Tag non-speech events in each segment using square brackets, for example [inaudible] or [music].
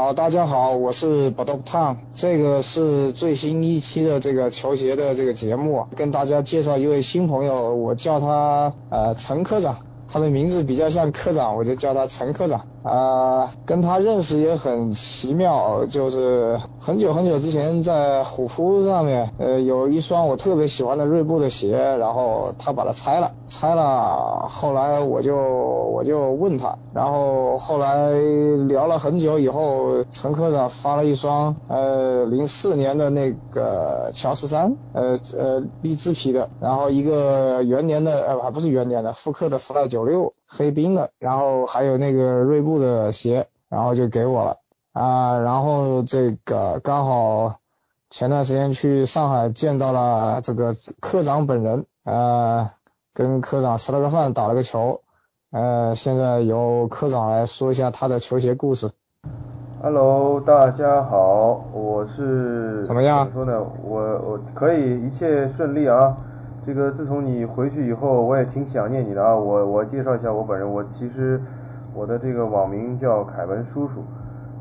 好，大家好，我是 Bob Tom，这个是最新一期的这个球鞋的这个节目，跟大家介绍一位新朋友，我叫他呃陈科长。他的名字比较像科长，我就叫他陈科长。啊，跟他认识也很奇妙，就是很久很久之前在虎扑上面，呃，有一双我特别喜欢的锐步的鞋，然后他把它拆了，拆了，后来我就我就问他，然后后来聊了很久以后，陈科长发了一双呃零四年的那个乔十三，呃呃荔枝皮的，然后一个元年的呃还不是元年的复刻的 Fly 九六黑冰的，然后还有那个锐步。的鞋，然后就给我了啊，然后这个刚好前段时间去上海见到了这个科长本人，呃，跟科长吃了个饭，打了个球，呃，现在由科长来说一下他的球鞋故事。Hello，大家好，我是怎么样？怎么说呢？我我可以一切顺利啊。这个自从你回去以后，我也挺想念你的啊。我我介绍一下我本人，我其实。我的这个网名叫凯文叔叔，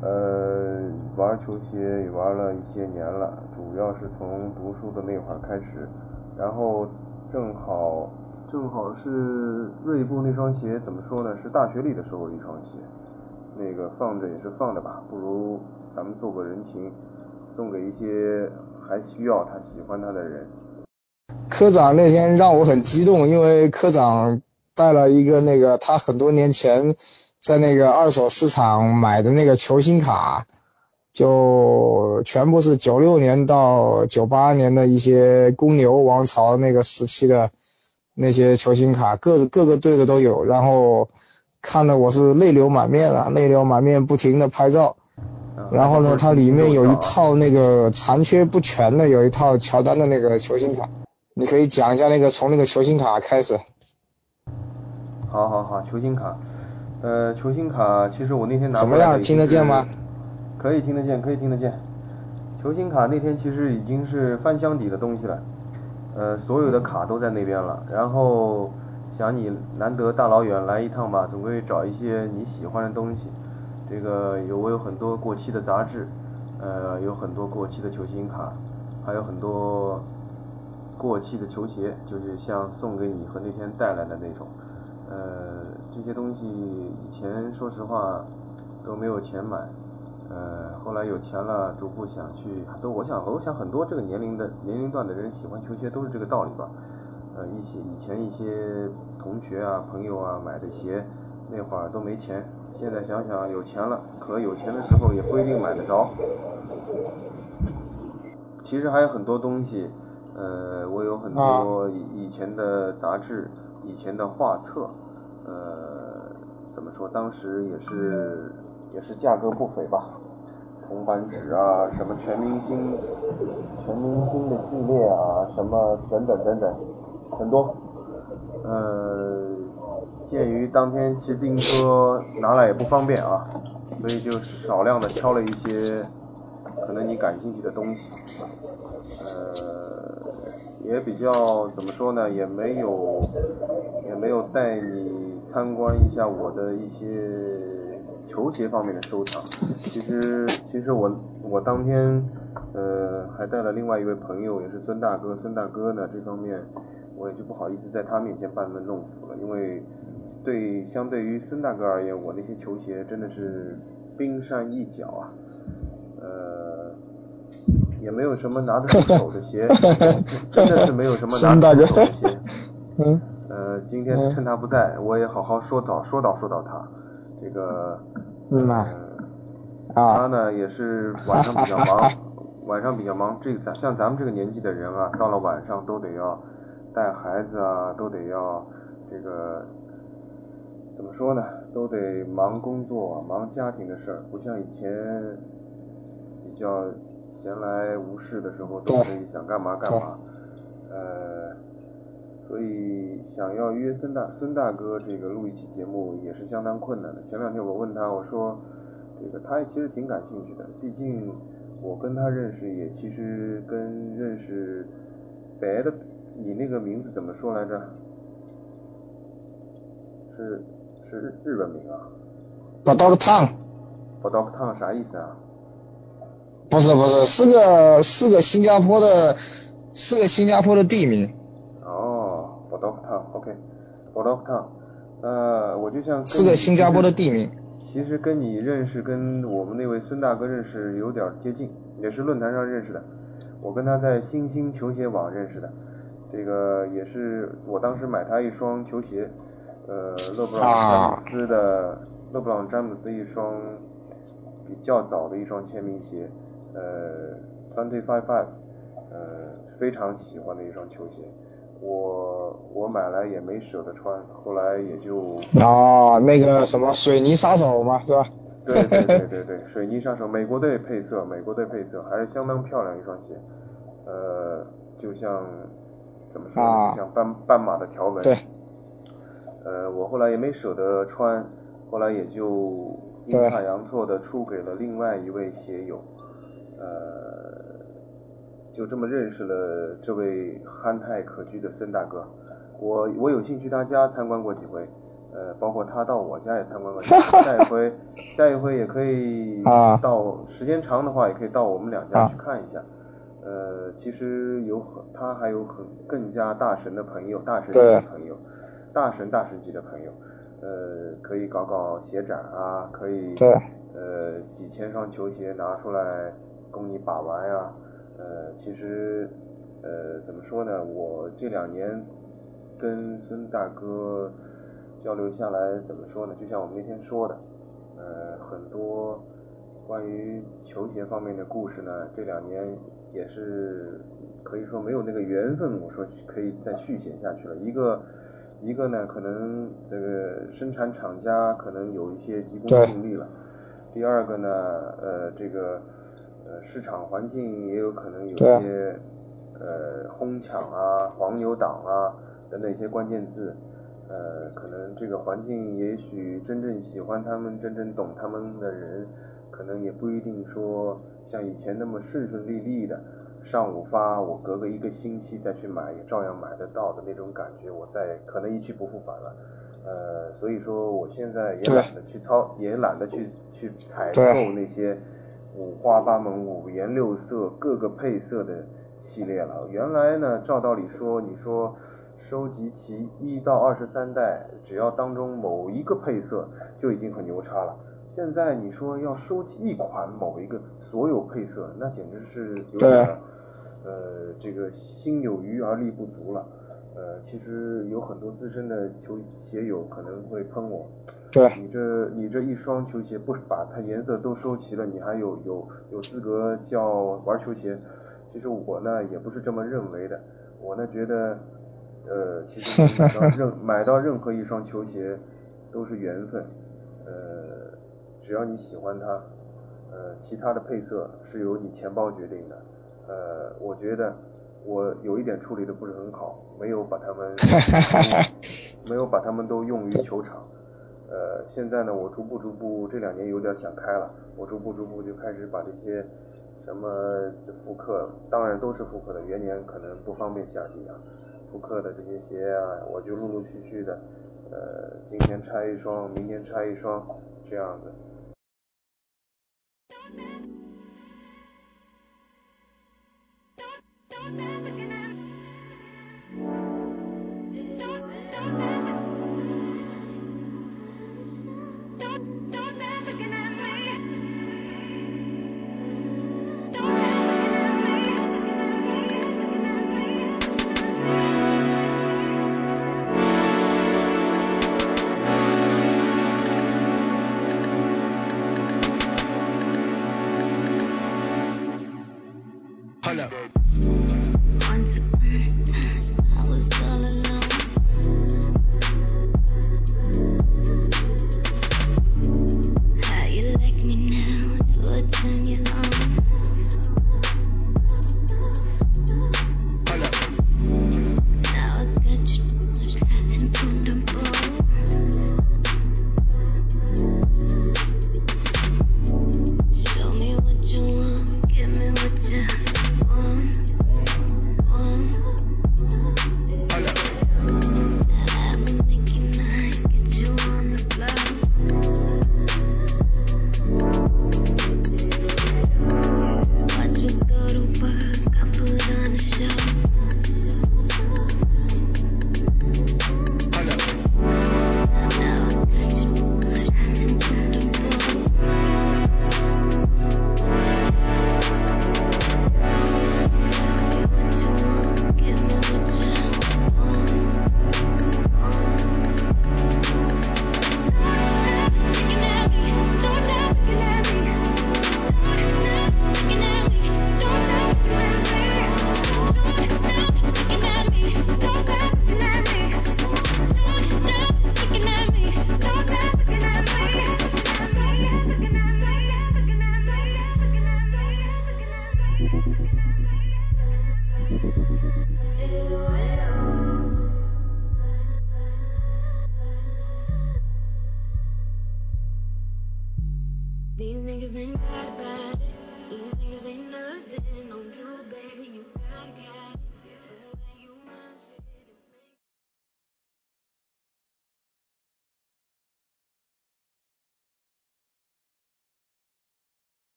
呃，玩球鞋也玩了一些年了，主要是从读书的那会儿开始，然后正好正好是锐步那双鞋，怎么说呢？是大学里的时候一双鞋，那个放着也是放着吧，不如咱们做个人情，送给一些还需要他喜欢他的人。科长那天让我很激动，因为科长。带了一个那个他很多年前在那个二手市场买的那个球星卡，就全部是九六年到九八年的一些公牛王朝那个时期的那些球星卡，各各个队的都有。然后看的我是泪流满面了，泪流满面，不停的拍照。然后呢，它里面有一套那个残缺不全的，有一套乔丹的那个球星卡，你可以讲一下那个从那个球星卡开始。好好好，球星卡，呃，球星卡，其实我那天拿怎么样？听得见吗？可以听得见，可以听得见。球星卡那天其实已经是翻箱底的东西了，呃，所有的卡都在那边了。然后想你难得大老远来一趟吧，总归找一些你喜欢的东西。这个有我有很多过期的杂志，呃，有很多过期的球星卡，还有很多过期的球鞋，就是像送给你和那天带来的那种。呃，这些东西以前说实话都没有钱买，呃，后来有钱了，逐步想去，都我想，我想很多这个年龄的年龄段的人喜欢球鞋都是这个道理吧。呃，一些以前一些同学啊、朋友啊买的鞋，那会儿都没钱，现在想想有钱了，可有钱的时候也不一定买得着。其实还有很多东西，呃，我有很多以前的杂志。以前的画册，呃，怎么说？当时也是也是价格不菲吧，铜版纸啊，什么全明星、全明星的系列啊，什么等等等等，很多。呃，鉴于当天骑自行车拿来也不方便啊，所以就少量的挑了一些可能你感兴趣的东西，呃。也比较怎么说呢，也没有也没有带你参观一下我的一些球鞋方面的收藏。其实其实我我当天呃还带了另外一位朋友，也是孙大哥。孙大哥呢这方面我也就不好意思在他面前班门弄斧了，因为对相对于孙大哥而言，我那些球鞋真的是冰山一角啊，呃。也没有什么拿得出手的鞋，[laughs] 真的是没有什么拿得出手的鞋。嗯。[laughs] 呃，今天趁他不在，我也好好说道说道说道他。这个。嗯啊。他呢也是晚上比较忙，晚上比较忙。这咱像咱们这个年纪的人啊，到了晚上都得要带孩子啊，都得要这个怎么说呢？都得忙工作、忙家庭的事儿，不像以前比较。闲来无事的时候都可以想干嘛干嘛，呃，所以想要约孙大孙大哥这个录一期节目也是相当困难的。前两天我问他，我说这个他也其实挺感兴趣的，毕竟我跟他认识也其实跟认识别的，你那个名字怎么说来着？是是日日本名啊？把刀个烫。b o d o t o 啥意思啊？不是不是，是个是个新加坡的，是个新加坡的地名。哦 b o d o k t o w n o k b o d o k t o w n 呃，我就像是个新加坡的地名。其实跟你认识，跟我们那位孙大哥认识有点接近，也是论坛上认识的。我跟他在新星球鞋网认识的，这个也是我当时买他一双球鞋，呃，勒布朗詹姆斯的，勒布朗詹姆斯一双比较早的一双签名鞋，呃，Twenty Five Five，呃，非常喜欢的一双球鞋。我我买来也没舍得穿，后来也就啊，那个什么水泥杀手嘛，是吧？对对对对对，水泥杀手，美国队配色，美国队配色还是相当漂亮一双鞋，呃，就像怎么说呢？像斑斑马的条纹。对。呃，我后来也没舍得穿，后来也就阴差阳错的出给了另外一位鞋友，呃。就这么认识了这位憨态可掬的孙大哥，我我有幸去他家参观过几回，呃，包括他到我家也参观过，下一回下一回也可以 [laughs] 到，时间长的话也可以到我们两家去看一下，呃，其实有很他还有很更加大神的朋友，大神级的朋友，大神大神级的朋友，呃，可以搞搞鞋展啊，可以呃几千双球鞋拿出来供你把玩呀。呃，其实，呃，怎么说呢？我这两年跟孙大哥交流下来，怎么说呢？就像我们那天说的，呃，很多关于球鞋方面的故事呢，这两年也是可以说没有那个缘分，我说可以再续写下去了。一个一个呢，可能这个生产厂家可能有一些急功近利了。第二个呢，呃，这个。呃，市场环境也有可能有些呃哄抢啊、黄牛党啊等等一些关键字，呃，可能这个环境也许真正喜欢他们、真正懂他们的人，可能也不一定说像以前那么顺顺利利的，上午发我隔个一个星期再去买也照样买得到的那种感觉，我再可能一去不复返了。呃，所以说我现在也懒得去操，也懒得去去采购那些。五花八门、五颜六色、各个配色的系列了。原来呢，照道理说，你说收集其一到二十三代，只要当中某一个配色就已经很牛叉了。现在你说要收集一款某一个所有配色，那简直是有点呃，这个心有余而力不足了。呃，其实有很多资深的球鞋友可能会喷我。对，你这你这一双球鞋不把它颜色都收齐了，你还有有有资格叫玩球鞋？其实我呢也不是这么认为的，我呢觉得，呃，其实买到 [laughs] 任买到任何一双球鞋都是缘分，呃，只要你喜欢它，呃，其他的配色是由你钱包决定的，呃，我觉得我有一点处理的不是很好，没有把它们 [laughs] 没有把它们都用于球场。呃现在呢我逐步逐步这两年有点想开了我逐步逐步就开始把这些什么复刻当然都是复刻的元年可能不方便下地啊复刻的这些鞋啊我就陆陆续续的呃今天拆一双明天拆一双这样子。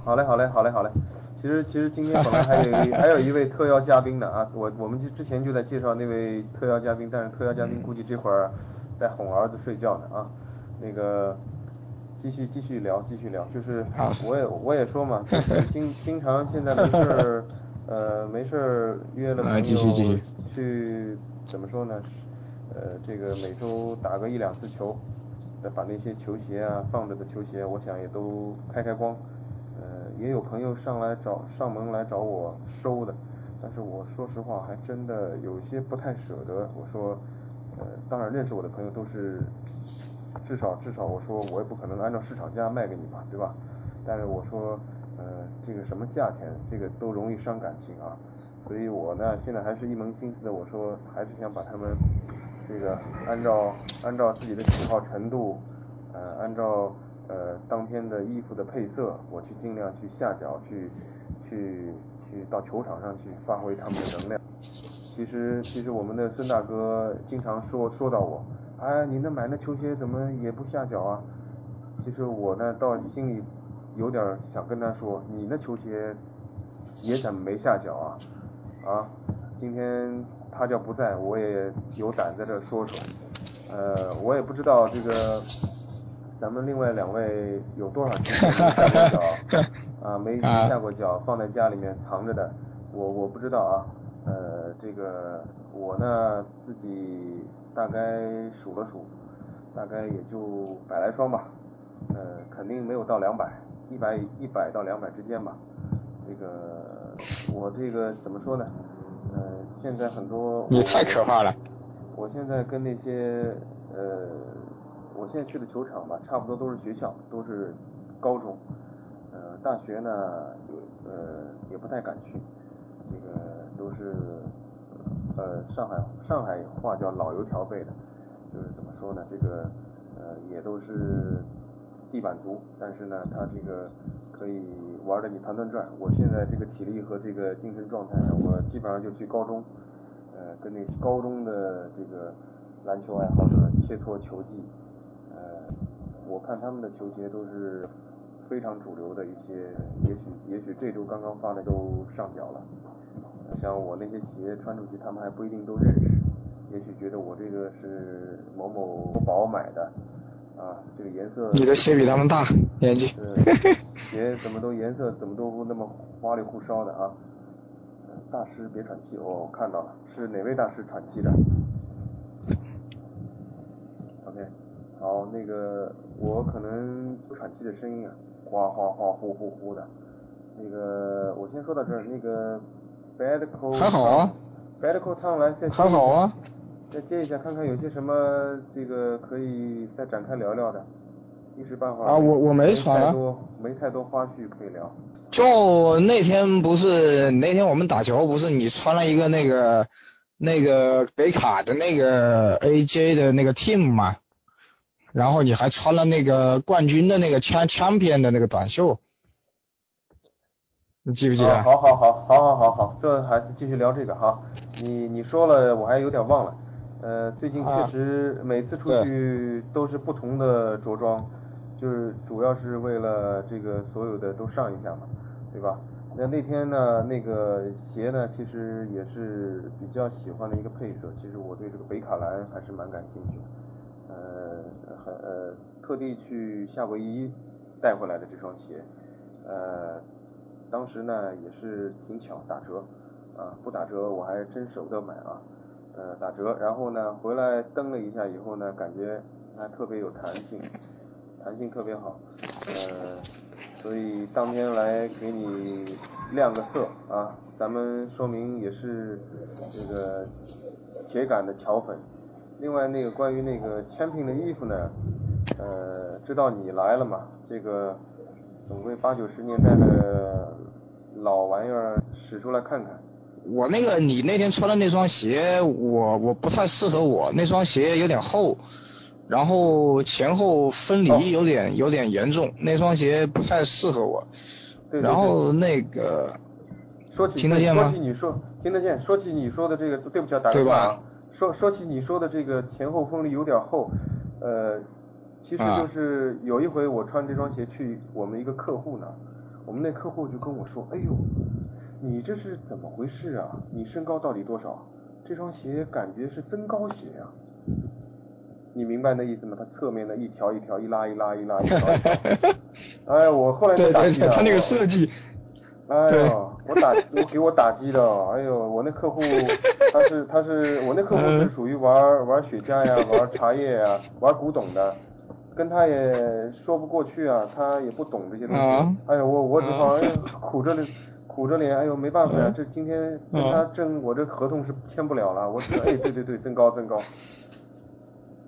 好嘞，好嘞，好嘞，好嘞。其实，其实今天本来还有 [laughs] 还有一位特邀嘉宾的啊，我我们就之前就在介绍那位特邀嘉宾，但是特邀嘉宾估计这会儿在哄儿子睡觉呢啊。那个继续继续聊，继续聊，就是我也我也说嘛，经经常现在没事儿 [laughs] 呃没事儿约了朋友去怎么说呢？呃，这个每周打个一两次球，再把那些球鞋啊放着的球鞋，我想也都开开光。也有朋友上来找上门来找我收的，但是我说实话还真的有些不太舍得。我说，呃，当然认识我的朋友都是，至少至少我说我也不可能按照市场价卖给你嘛，对吧？但是我说，呃，这个什么价钱，这个都容易伤感情啊。所以我呢现在还是一门心思的，我说还是想把他们这个按照按照自己的喜好程度，呃，按照。呃，当天的衣服的配色，我去尽量去下脚，去去去到球场上去发挥他们的能量。其实其实我们的孙大哥经常说说到我，哎，你那买那球鞋怎么也不下脚啊？其实我呢，倒心里有点想跟他说，你那球鞋也怎么没下脚啊？啊，今天他叫不在，我也有胆在这说说。呃，我也不知道这个。咱们另外两位有多少天没下过脚啊？没下过脚，放在家里面藏着的，我我不知道啊。呃，这个我呢自己大概数了数，大概也就百来双吧。呃，肯定没有到两百，一百一百到两百之间吧。这个我这个怎么说呢？呃，现在很多你太可怕了。我现在跟那些呃。我现在去的球场吧，差不多都是学校，都是高中，呃，大学呢有呃也不太敢去，这个都是呃上海上海话叫老油条背的，就是怎么说呢，这个呃也都是地板族，但是呢他这个可以玩的你团团转。我现在这个体力和这个精神状态，我基本上就去高中，呃跟那高中的这个篮球爱好者切磋球技。我看他们的球鞋都是非常主流的一些，也许也许这周刚刚发的都上脚了。像我那些鞋穿出去，他们还不一定都认识，也许觉得我这个是某某宝买的，啊，这个颜色。你的鞋比他们大，年纪。[laughs] 鞋怎么都颜色怎么都那么花里胡哨的啊？大师别喘气，哦，看到了，是哪位大师喘气的？好，那个我可能喘气的声音啊，哗哗哗，呼呼呼的。那个我先说到这儿，那个 Bad Co 还好啊，Bad Co 唱来再还好啊，再接一下看看有些什么这个可以再展开聊聊的，一时半会儿啊我我没传太多没太多花絮可以聊。就那天不是那天我们打球不是你穿了一个那个那个北卡的那个 AJ 的那个 team 吗？然后你还穿了那个冠军的那个枪枪片的那个短袖，你记不记得？好好好，好好好好，这还是继续聊这个哈。你你说了，我还有点忘了。呃，最近确实每次出去都是不同的着装，就是主要是为了这个所有的都上一下嘛，对吧？那那天呢，那个鞋呢，其实也是比较喜欢的一个配色。其实我对这个北卡蓝还是蛮感兴趣的。呃，特地去夏威夷带回来的这双鞋，呃，当时呢也是挺巧打折，啊，不打折我还真舍不得买啊，呃，打折，然后呢回来蹬了一下以后呢，感觉还特别有弹性，弹性特别好，呃，所以当天来给你亮个色啊，咱们说明也是这个铁杆的桥粉。另外那个关于那个 Champion 的衣服呢，呃，知道你来了嘛？这个总归八九十年代的老玩意儿使出来看看。我那个你那天穿的那双鞋，我我不太适合我，那双鞋有点厚，然后前后分离有点有点严重，那双鞋不太适合我。对。然后那个。说起听得见吗？说起你说听得见，说起你说的这个，对不起啊，打个岔啊。说说起你说的这个前后风力有点厚，呃，其实就是有一回我穿这双鞋去我们一个客户那，我们那客户就跟我说，哎呦，你这是怎么回事啊？你身高到底多少？这双鞋感觉是增高鞋呀。你明白那意思吗？它侧面的一条一条，一拉一拉一拉一条。[laughs] 哎，我后来就打击了。它那个设计。哎呦，我打我给我打击了，哎呦，我那客户 [laughs] 他是他是我那客户是属于玩玩雪茄呀，[laughs] 玩茶叶呀，玩古董的，跟他也说不过去啊，他也不懂这些东西。哎呦，我我只好哎苦着脸苦着脸，哎呦没办法呀，这今天跟他挣我这合同是签不了了，我只能哎对对对增高增高，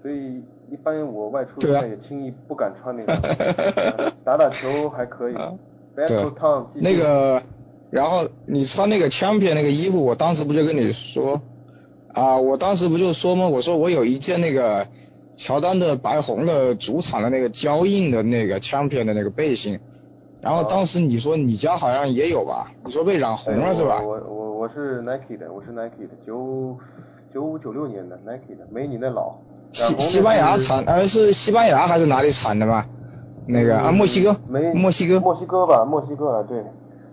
所以一般我外出的话也轻易不敢穿那个，[laughs] 打打球还可以。对，那个，然后你穿那个 champion 那个衣服，我当时不就跟你说，啊，我当时不就说吗？我说我有一件那个乔丹的白红的主场的那个胶印的那个 champion 的那个背心，然后当时你说你家好像也有吧？你说被染红了是吧？我我我是 Nike 的，我是 Nike 的，九九五九六年的 Nike 的，没你那老。西西班牙产，呃是西班牙还是哪里产的吧？那个啊，墨西哥，没墨西哥，墨西哥吧，墨西哥啊，对，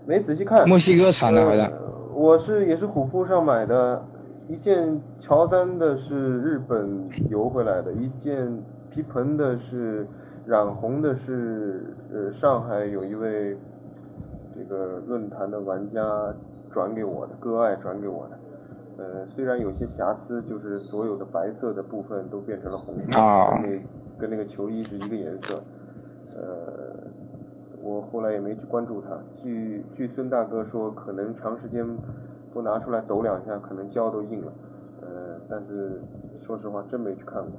没仔细看。墨西哥产的好像。我是也是虎扑上买的，一件乔丹的是日本邮回来的，一件皮蓬的是染红的，是呃上海有一位这个论坛的玩家转给我的，割爱转给我的。呃，虽然有些瑕疵，就是所有的白色的部分都变成了红色，跟那跟那个球衣是一个颜色。呃，我后来也没去关注它。据据孙大哥说，可能长时间不拿出来抖两下，可能胶都硬了。呃，但是说实话，真没去看过。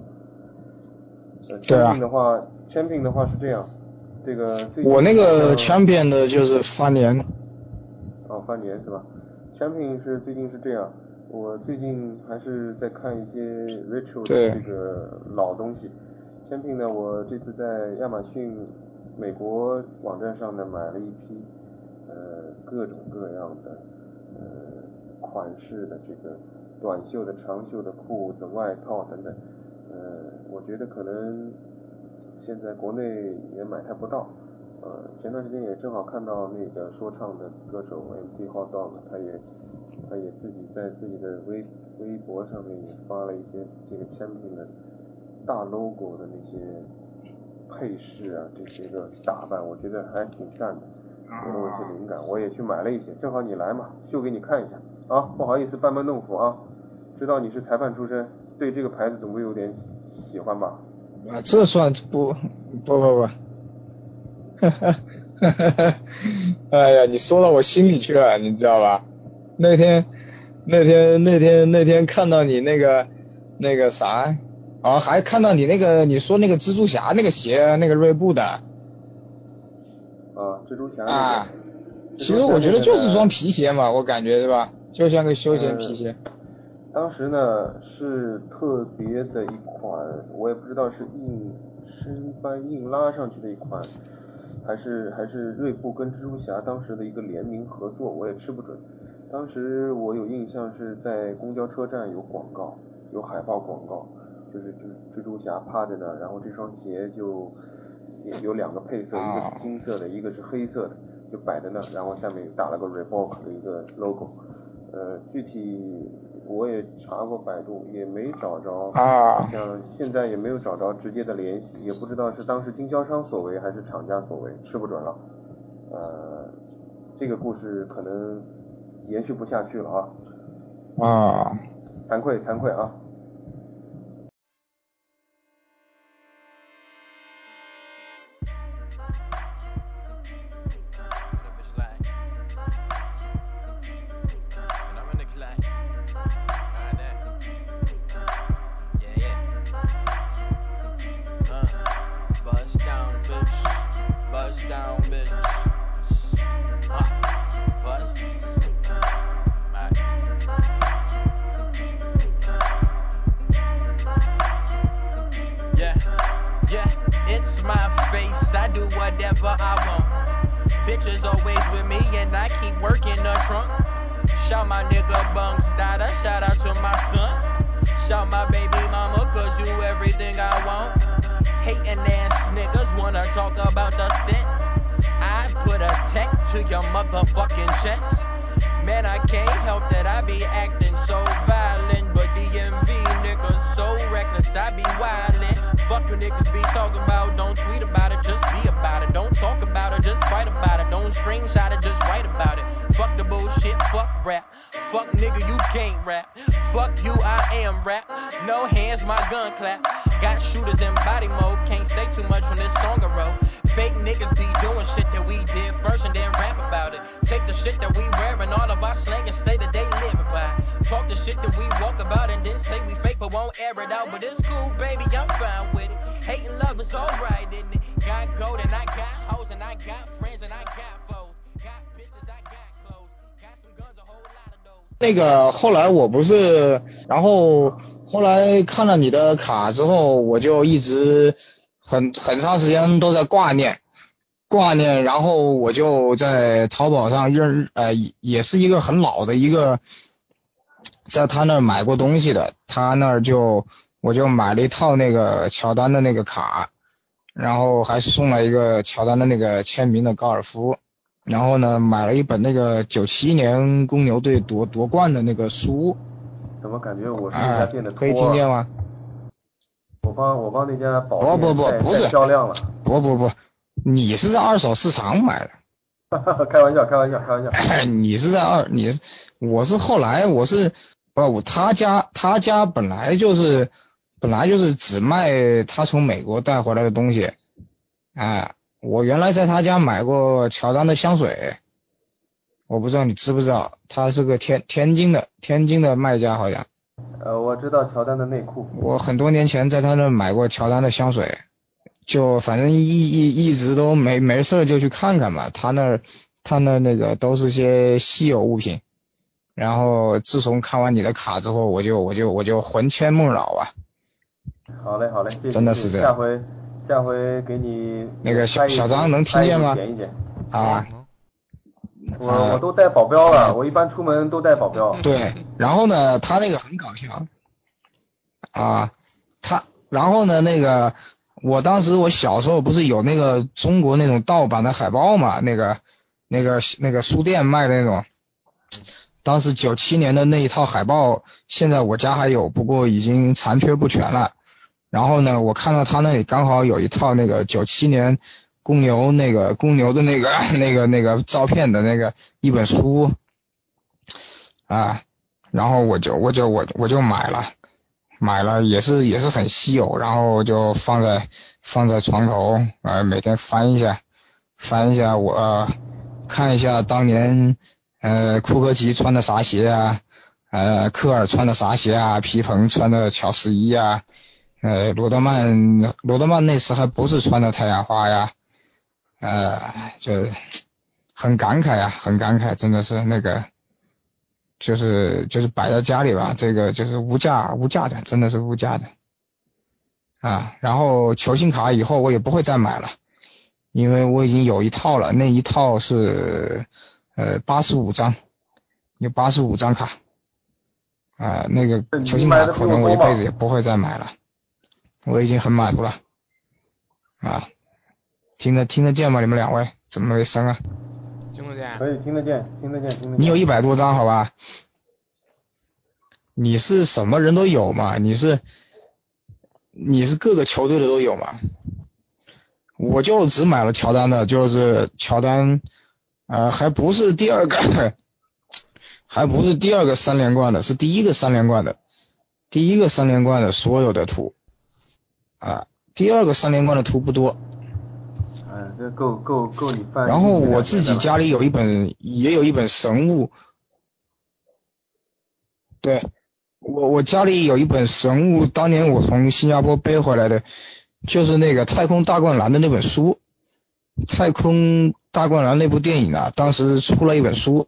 签名的话，签名的话是这样，这个。我那个签名的就是翻年。哦，翻年是吧？签名是最近是这样，我最近还是在看一些 retro 的这个老东西。签名呢，我这次在亚马逊美国网站上呢买了一批，呃，各种各样的呃款式的这个短袖的、长袖的裤子、外套等等，呃，我觉得可能现在国内也买太不到，呃，前段时间也正好看到那个说唱的歌手 MC Hot Dog，他也他也自己在自己的微微博上面也发了一些这个签名的。大 logo 的那些配饰啊，这些个打扮，我觉得还挺赞的，给了我一些灵感，我也去买了一些。正好你来嘛，秀给你看一下。啊，不好意思，班门弄斧啊，知道你是裁判出身，对这个牌子总归有点喜欢吧？啊，这算不不不不，哈哈哈哈哈！[laughs] 哎呀，你说到我心里去了，你知道吧？那天那天那天那天看到你那个那个啥。哦，还看到你那个，你说那个蜘蛛侠那个鞋，那个锐步的。啊，蜘蛛侠。啊，其实我觉得就是双皮鞋嘛，我感觉对吧？就像个休闲皮鞋。当时呢是特别的一款，我也不知道是硬生搬硬拉上去的一款，还是还是锐步跟蜘蛛侠当时的一个联名合作，我也吃不准。当时我有印象是在公交车站有广告，有海报广告。就是蜘蜘蛛侠趴在那儿，然后这双鞋就有两个配色，一个是金色的，一个是黑色的，就摆在那儿，然后下面打了个 Reebok 的一个 logo。呃，具体我也查过百度，也没找着，像现在也没有找着直接的联系，也不知道是当时经销商所为还是厂家所为，吃不准了。呃，这个故事可能延续不下去了啊。啊。惭愧惭愧啊。nigga Bunks Shout out to my son. Shout my baby mama, cause you everything I want. Hating ass niggas wanna talk about the scent. I put a tech to your motherfucking chest. Man, I can't help that I be acting so violent. But DMV niggas so reckless, I be wildin'. Fuck you niggas be talking about, don't tweet about it, just be about it. Don't talk about it, just fight about it. Don't screenshot it, just write about it. Fuck the bullshit, fuck rap. Fuck nigga, you can't rap. Fuck you, I am rap. No hands, my gun clap. Got shooters in body mode, can't say too much on this song row. Fake niggas be doing shit that we did first and then rap about it. Take the shit that we wear and all of our slang and say that they live by. Talk the shit that we walk about and then say we fake but won't air it out. But it's cool, baby, I'm fine with it. Hating love is alright, 那个后来我不是，然后后来看了你的卡之后，我就一直很很长时间都在挂念，挂念，然后我就在淘宝上认，呃，也是一个很老的一个，在他那儿买过东西的，他那儿就我就买了一套那个乔丹的那个卡，然后还送了一个乔丹的那个签名的高尔夫。然后呢，买了一本那个九七年公牛队夺夺冠的那个书。怎么感觉我是那家店的托、可以听见吗？我帮我帮那家保不不不不是销量了。不不不，你是在二手市场买的。开玩笑开玩笑开玩笑。[laughs] 你是在二你是我是后来我是不我他家他家本来就是本来就是只卖他从美国带回来的东西，哎。我原来在他家买过乔丹的香水，我不知道你知不知道，他是个天天津的天津的卖家好像。呃，我知道乔丹的内裤。我很多年前在他那买过乔丹的香水，就反正一一一直都没没事就去看看嘛。他那他那那个都是些稀有物品，然后自从看完你的卡之后，我就我就我就魂牵梦绕啊。好嘞好嘞。真的是这样。下回。下回给你那个小小张能听见吗？点一点啊，我我都带保镖了，我一般出门都带保镖。对，然后呢，他那个很搞笑啊，他然后呢，那个我当时我小时候不是有那个中国那种盗版的海报嘛，那个那个那个书店卖的那种，当时九七年的那一套海报，现在我家还有，不过已经残缺不全了。然后呢，我看到他那里刚好有一套那个九七年公牛那个公牛的那个那个那个照片的那个一本书啊，然后我就我就我我就买了，买了也是也是很稀有，然后就放在放在床头，呃每天翻一下翻一下我看一下当年呃库克奇穿的啥鞋啊，呃科尔穿的啥鞋啊，皮蓬穿的乔十一啊。呃，罗德曼，罗德曼那时还不是穿的太阳花呀，呃，就很感慨啊，很感慨，真的是那个，就是就是摆在家里吧，这个就是无价无价的，真的是无价的啊。然后球星卡以后我也不会再买了，因为我已经有一套了，那一套是呃八十五张，有八十五张卡啊，那个球星卡可能我一辈子也不会再买了。我已经很满足了，啊，听得听得见吗？你们两位怎么没声啊？听得见。可以听得见，听得见，听得见。你有一百多张，好吧？你是什么人都有嘛？你是你是各个球队的都有嘛？我就只买了乔丹的，就是乔丹，呃，还不是第二个，[laughs] 还不是第二个三连冠的，是第一个三连冠的，第一个三连冠的所有的图。啊，第二个三连冠的图不多，嗯，这够够够你办。然后我自己家里有一本，也有一本神物，对我我家里有一本神物，当年我从新加坡背回来的，就是那个太空大灌篮的那本书，太空大灌篮那部电影啊，当时出了一本书，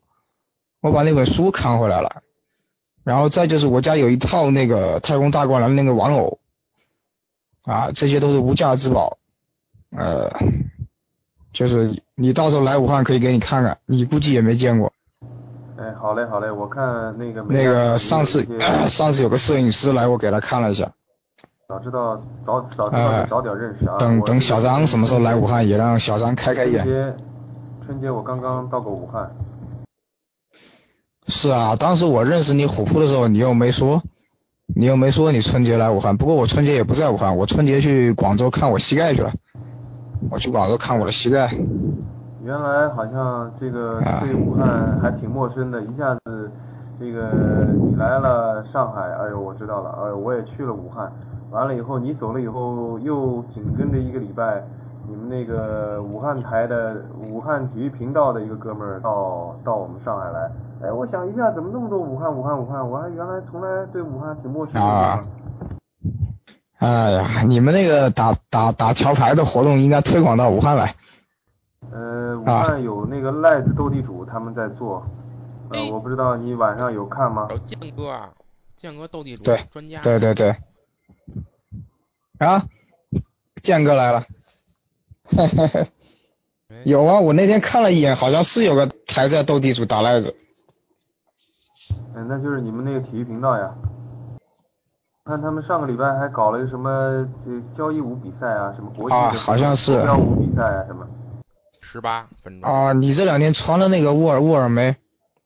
我把那本书扛回来了，然后再就是我家有一套那个太空大灌篮那个玩偶。啊，这些都是无价之宝，呃，就是你到时候来武汉可以给你看看，你估计也没见过。哎，好嘞好嘞，我看那个那个上次 [clears throat] 上次有个摄影师来，我给他看了一下。早知道早早知道早点认识啊。等等小张什么时候来武汉，也让小张开开眼。春节春节我刚刚到过武汉。是啊，当时我认识你虎扑的时候，你又没说，你又没说你春节来武汉。不过我春节也不在武汉，我春节去广州看我膝盖去了。我去广州看我的膝盖。原来好像这个对武汉还挺陌生的，一下子这个你来了上海，哎呦我知道了，哎呦我也去了武汉，完了以后你走了以后又紧跟着一个礼拜，你们那个武汉台的武汉体育频道的一个哥们儿到到我们上海来，哎我想一下怎么那么多武汉武汉武汉，我还原来从来对武汉挺陌生的。啊。哎呀，你们那个打打打桥牌的活动应该推广到武汉来。呃，武汉有那个赖子斗地主他们在做，呃，我不知道你晚上有看吗？建哥啊，建哥斗地主专家。对对对。啊，建哥来了。[laughs] 有啊，我那天看了一眼，好像是有个台在斗地主打赖子。嗯，那就是你们那个体育频道呀。看他们上个礼拜还搞了一个什么这交谊舞比赛啊，什么国际的交舞比赛啊什么。十八分钟啊！你这两天穿了那个沃尔沃尔没？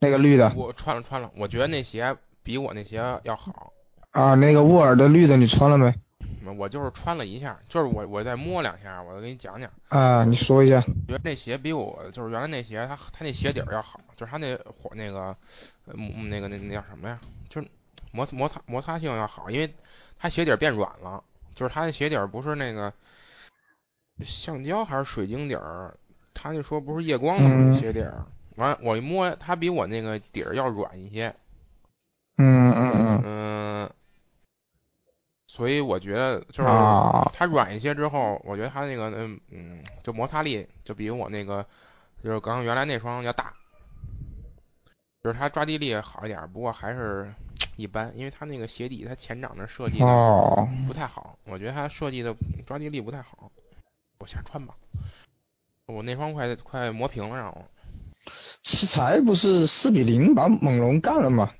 那个绿的。我穿了穿了，我觉得那鞋比我那鞋要好。啊，那个沃尔的绿的你穿了没？我就是穿了一下，就是我我再摸两下，我再给你讲讲。啊，你说一下。觉得那鞋比我就是原来那鞋，它它那鞋底儿要好，就是它那火那个那个那那叫什么呀？就是摩摩擦摩擦性要好，因为它鞋底变软了，就是它的鞋底不是那个橡胶还是水晶底儿。他就说不是夜光的鞋底儿，完我一摸，它比我那个底儿要软一些。嗯。嗯。所以我觉得就是它软一些之后，我觉得它那个嗯嗯，就摩擦力就比我那个就是刚原来那双要大，就是它抓地力好一点，不过还是一般，因为它那个鞋底它前掌那设计的不太好，我觉得它设计的抓地力不太好。我先穿吧。我那双快快磨平了，让我。奇才不是四比零把猛龙干了吗？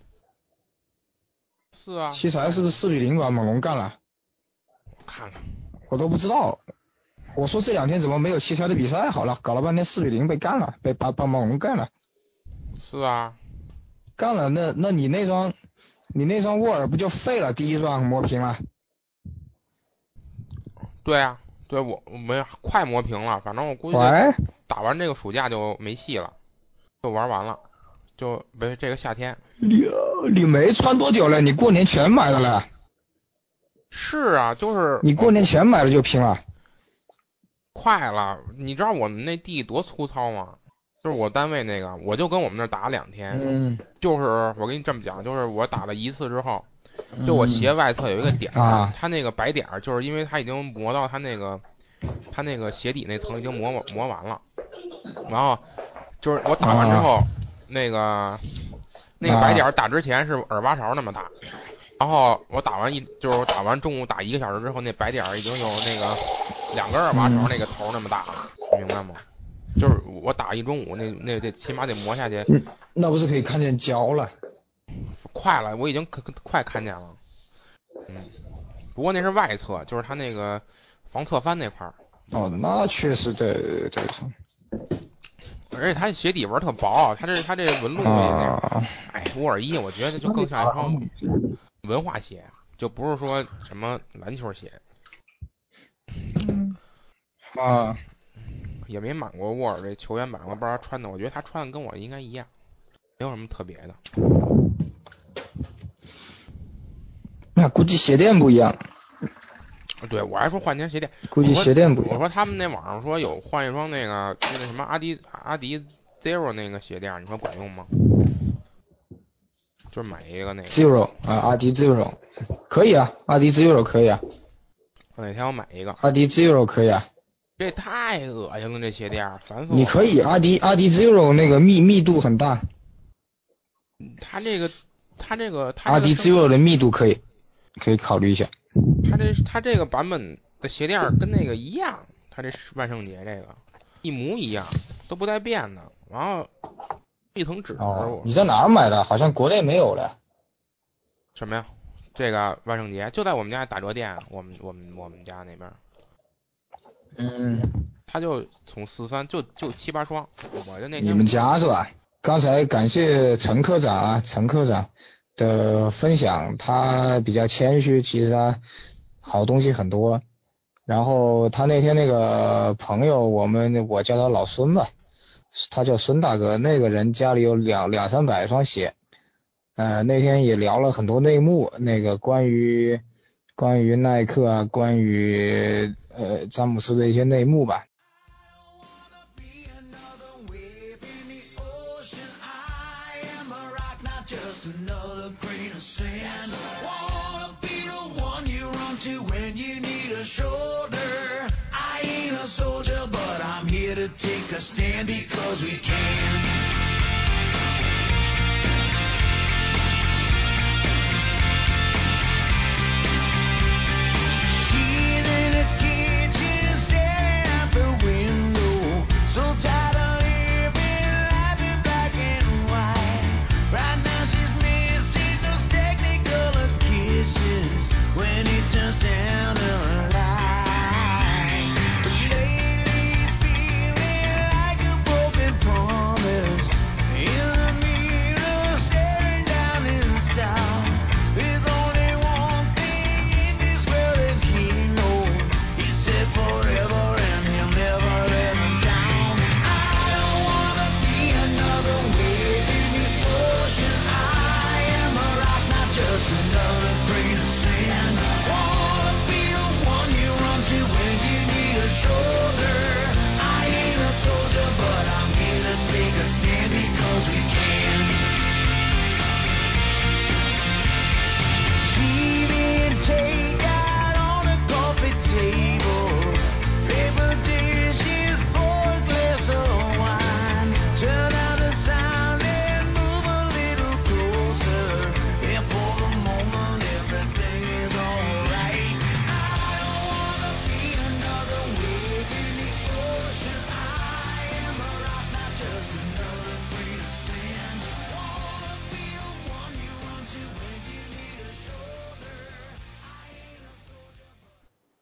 是啊。奇才是不是四比零把猛龙干了？我看了。我都不知道。我说这两天怎么没有奇才的比赛？好了，搞了半天四比零被干了，被把把猛龙干了。是啊。干了，那那你那双，你那双沃尔不就废了？第一双磨平了。对啊。对我我们快磨平了，反正我估计打完这个暑假就没戏了，就玩完了，就没这个夏天。你你没穿多久了？你过年前买的了？是啊，就是你过年前买的就拼了。快了，你知道我们那地多粗糙吗？就是我单位那个，我就跟我们那打两天。嗯。就是我跟你这么讲，就是我打了一次之后。就我鞋外侧有一个点儿，它那个白点儿，就是因为它已经磨到它那个，它那个鞋底那层已经磨磨完了，然后就是我打完之后，那个那个白点打之前是耳挖勺那么大，然后我打完一就是打完中午打一个小时之后，那白点已经有那个两个耳挖勺那个头那么大了，明白吗？就是我打一中午，那那得起码得磨下去，那不是可以看见胶了？快了，我已经可快看见了。嗯，不过那是外侧，就是它那个防侧翻那块儿。哦，那确实对对对。而且它鞋底纹特薄，它这它这纹路也哎，沃尔一我觉得就更像一双文化鞋，就不是说什么篮球鞋。啊。也没买过沃尔这球员版，我不知道穿的，我觉得他穿的跟我应该一样，没有什么特别的。那估计鞋垫不一样。对，我还说换件鞋垫。估计鞋垫不一样。我说他们那网上说有换一双那个那什么阿迪阿迪 Zero 那个鞋垫，你说管用吗？就是买一个那个。Zero 啊，阿迪 Zero 可以啊，阿迪 Zero 可以啊。哪天我买一个。阿迪 Zero 可以啊。这太恶心了，这鞋垫烦死我。你可以，阿迪阿迪 Zero 那个密密度很大。它这个，它这个，阿迪 Zero 的密度可以。可以考虑一下，它这他这个版本的鞋垫跟那个一样，他这万圣节这个一模一样，都不带变的。然后一层纸。哦，你在哪儿买的？好像国内没有了。什么呀？这个万圣节就在我们家打折店，我们我们我们家那边。嗯，他就从四三就就七八双，我就那你们家是吧？刚才感谢陈科长啊，陈科长的分享，他比较谦虚，其实他好东西很多。然后他那天那个朋友，我们我叫他老孙吧，他叫孙大哥，那个人家里有两两三百双鞋，呃，那天也聊了很多内幕，那个关于关于耐克啊，关于呃詹姆斯的一些内幕吧。Stand because we can.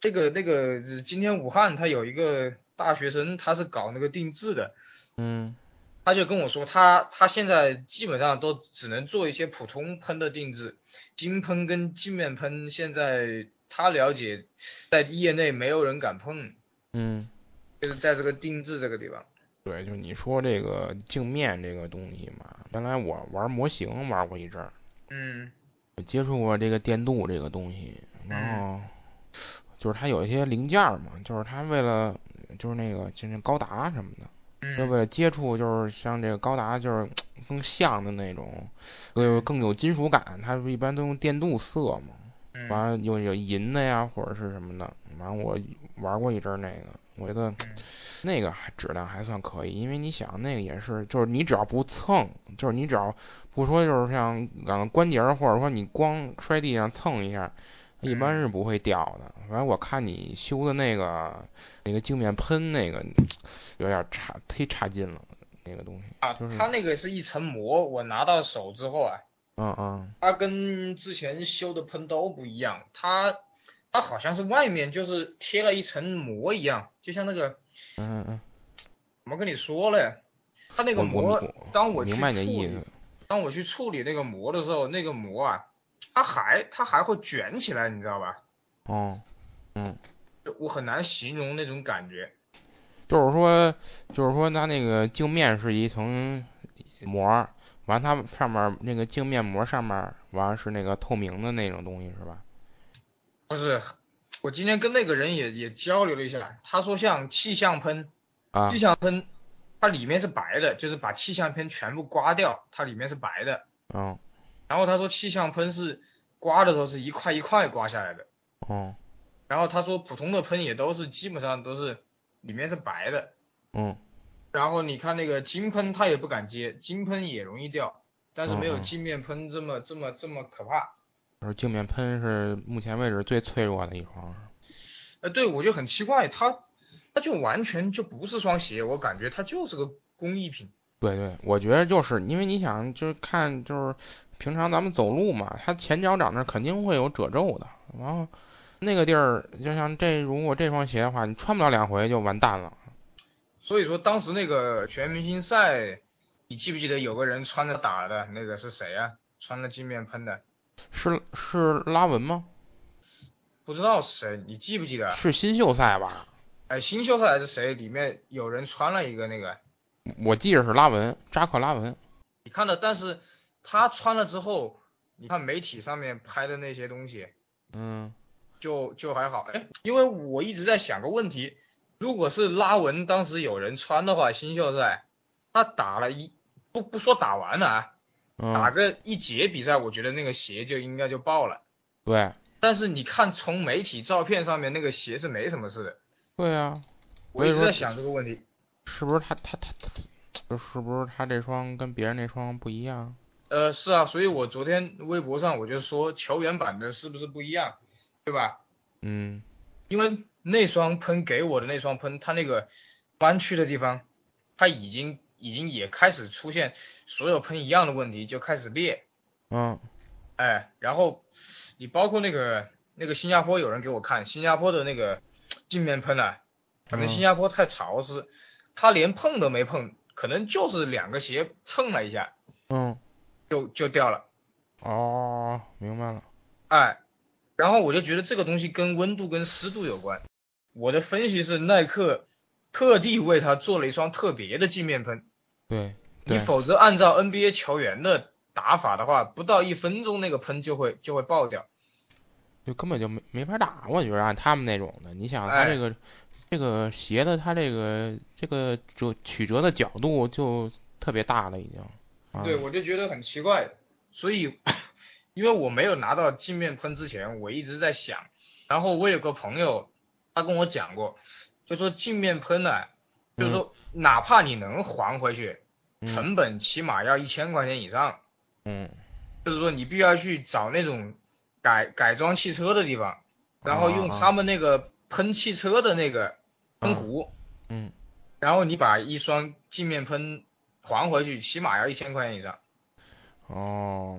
那个那个，今天武汉他有一个大学生，他是搞那个定制的，嗯，他就跟我说，他他现在基本上都只能做一些普通喷的定制，金喷跟镜面喷现在他了解，在业内没有人敢碰，嗯，就是在这个定制这个地方。对，就你说这个镜面这个东西嘛，原来我玩模型玩过一阵儿，嗯，接触过这个电镀这个东西，然后。就是它有一些零件嘛，就是它为了就是那个就是高达什么的，就为了接触就是像这个高达就是 [tsk] 更像的那种，呃更有金属感，它不一般都用电镀色嘛，完了有有银的呀或者是什么的，完了我玩过一阵那个，我觉得那个还质量还算可以，因为你想那个也是就是你只要不蹭，就是你只要不说就是像两个关节或者说你光摔地上蹭一下。一般是不会掉的，反正我看你修的那个那个镜面喷那个有点差，忒差劲了，那个东西。啊，它那个是一层膜，我拿到手之后啊，嗯嗯，它跟之前修的喷都不一样，它它好像是外面就是贴了一层膜一样，就像那个，嗯嗯，怎么跟你说嘞？它那个膜，当我去处理，当我去处理那个膜的时候，那个膜啊。它还它还会卷起来，你知道吧？哦，嗯，我很难形容那种感觉。就是说，就是说，它那个镜面是一层膜，完它上面那个镜面膜上面完是那个透明的那种东西，是吧？不是，我今天跟那个人也也交流了一下，他说像气象喷，啊，气象喷，它里面是白的，就是把气象喷全部刮掉，它里面是白的。嗯。然后他说气象喷是刮的时候是一块一块刮下来的，哦。然后他说普通的喷也都是基本上都是里面是白的，嗯。然后你看那个金喷他也不敢接，金喷也容易掉，但是没有镜面喷这么这么这么可怕。而镜面喷是目前为止最脆弱的一双。呃，对，我就很奇怪，它它就完全就不是双鞋，我感觉它就是个工艺品。对对，我觉得就是因为你想就是看就是。平常咱们走路嘛，它前脚掌那肯定会有褶皱的，然后那个地儿就像这，如果这双鞋的话，你穿不了两回就完蛋了。所以说当时那个全明星赛，你记不记得有个人穿着打的那个是谁啊？穿着镜面喷的，是是拉文吗？不知道是谁，你记不记得？是新秀赛吧？哎，新秀赛还是谁？里面有人穿了一个那个，我记着是拉文，扎克拉文。你看的，但是他穿了之后，你看媒体上面拍的那些东西，嗯，就就还好。哎，因为我一直在想个问题，如果是拉文当时有人穿的话，新秀赛他打了一不不说打完了啊，打个一节比赛，我觉得那个鞋就应该就爆了。对。但是你看，从媒体照片上面那个鞋是没什么事的。对啊，我一直在想这个问题，是不是他他他他，是不是他这双跟别人那双不一样？呃，是啊，所以我昨天微博上我就说球员版的是不是不一样，对吧？嗯，因为那双喷给我的那双喷，它那个弯曲的地方，它已经已经也开始出现所有喷一样的问题，就开始裂。嗯，哎，然后。你包括那个那个新加坡有人给我看新加坡的那个镜面喷啊，可能新加坡太潮湿，他连碰都没碰，可能就是两个鞋蹭了一下，嗯，就就掉了。哦，明白了。哎，然后我就觉得这个东西跟温度跟湿度有关。我的分析是耐克特地为他做了一双特别的镜面喷。对。你否则按照 NBA 球员的。打法的话，不到一分钟那个喷就会就会爆掉，就根本就没没法打。我觉得按他们那种的，你想他这个这个鞋的他这个这个折曲折的角度就特别大了已经。对，我就觉得很奇怪。所以因为我没有拿到镜面喷之前，我一直在想。然后我有个朋友，他跟我讲过，就说镜面喷呢，就是说哪怕你能还回去，成本起码要一千块钱以上。嗯，就是说你必须要去找那种改改装汽车的地方，然后用他们那个喷汽车的那个喷壶，嗯，然后你把一双镜面喷还回去，起码要一千块钱以上。哦，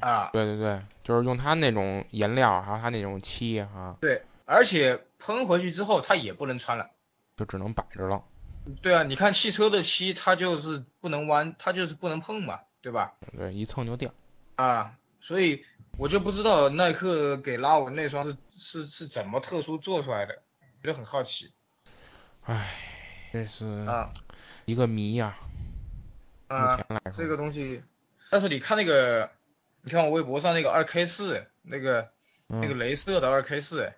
啊，对对对，就是用他那种颜料，还有他那种漆哈。对，而且喷回去之后它也不能穿了，就只能摆着了。对啊，你看汽车的漆，它就是不能弯，它就是不能碰嘛。对吧？对，一蹭就掉。啊，所以我就不知道耐克给拉文那双是是是怎么特殊做出来的，觉得很好奇。唉，这是啊一个谜呀。啊，这个东西，但是你看那个，你看我微博上那个二 K 四，那个那个镭射的二 K 四，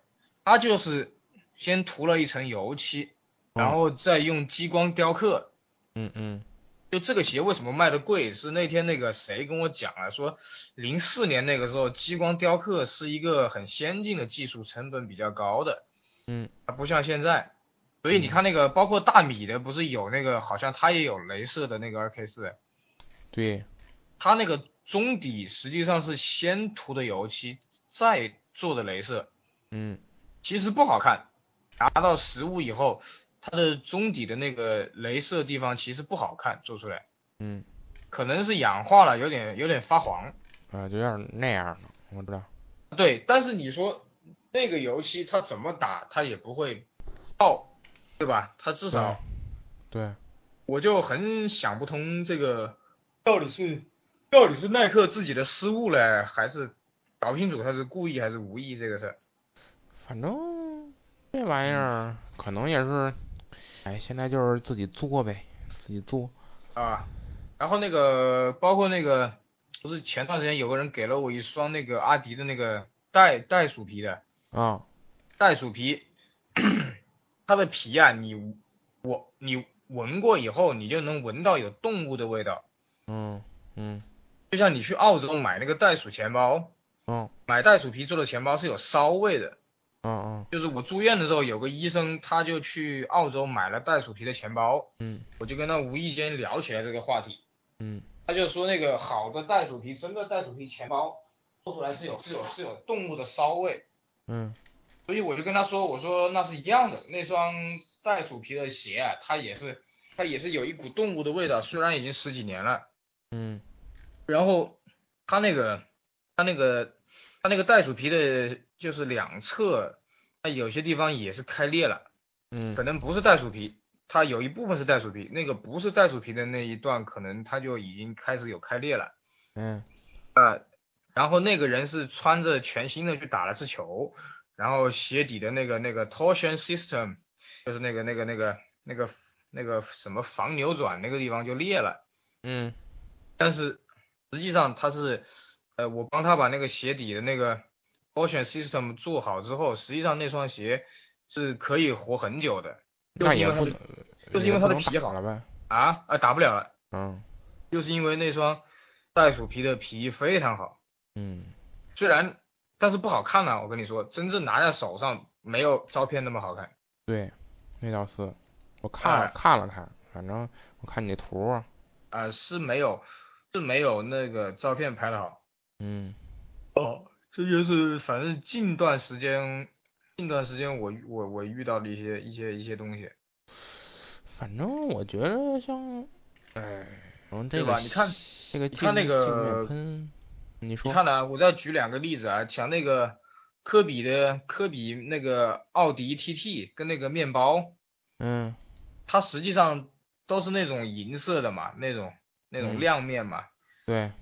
它就是先涂了一层油漆，然后再用激光雕刻。嗯嗯。就这个鞋为什么卖的贵？是那天那个谁跟我讲了，说零四年那个时候激光雕刻是一个很先进的技术，成本比较高的。嗯，它不像现在。所以你看那个，包括大米的，不是有那个，好像它也有镭射的那个二 K 四。对。它那个中底实际上是先涂的油漆，再做的镭射。嗯。其实不好看，拿到实物以后。它的中底的那个镭射地方其实不好看，做出来，嗯，可能是氧化了，有点有点发黄，啊，就有点那样的，我知道。对，但是你说那个油漆它怎么打，它也不会爆，对吧？他至少，对，我就很想不通这个到底是到底是耐克自己的失误嘞，还是搞不清楚他是故意还是无意这个事儿。反正这玩意儿可能也是。哎，现在就是自己做呗，自己做啊。然后那个，包括那个，不是前段时间有个人给了我一双那个阿迪的那个袋袋鼠皮的啊，袋鼠皮，它的皮啊，你我你闻过以后，你就能闻到有动物的味道。嗯嗯，就像你去澳洲买那个袋鼠钱包，嗯，买袋鼠皮做的钱包是有骚味的。嗯嗯，就是我住院的时候，有个医生，他就去澳洲买了袋鼠皮的钱包，嗯，我就跟他无意间聊起来这个话题，嗯，他就说那个好的袋鼠皮，真的袋鼠皮钱包做出来是有是有是有动物的骚味，嗯，所以我就跟他说，我说那是一样的，那双袋鼠皮的鞋啊，它也是它也是有一股动物的味道，虽然已经十几年了，嗯，然后他那个他那个他那个袋鼠皮的。就是两侧，它有些地方也是开裂了，嗯，可能不是袋鼠皮，它有一部分是袋鼠皮，那个不是袋鼠皮的那一段，可能它就已经开始有开裂了。嗯，呃，然后那个人是穿着全新的去打了次球，然后鞋底的那个那个 torsion system，就是那个那个那个那个那个什么防扭转那个地方就裂了。嗯，但是实际上它是，呃，我帮他把那个鞋底的那个 torsion system 做好之后，实际上那双鞋是可以活很久的。那也不能，就是因为它的皮好了呗。啊啊，打不了了。嗯。就是因为那双袋鼠皮的皮非常好。嗯。虽然，但是不好看呢。我跟你说，真正拿在手上没有照片那么好看。对，那倒是。我看了看了看，反正我看你那图。啊，是没有，是没有那个照片拍的好。嗯。哦，这就是反正近段时间。近段时间我我我遇到的一些一些一些东西，反正我觉得像，哎，对吧？你看，这个你看那个，你说，你看呢？我再举两个例子啊，像那个科比的科比那个奥迪 TT 跟那个面包，嗯，它实际上都是那种银色的嘛，那种那种亮面嘛，对，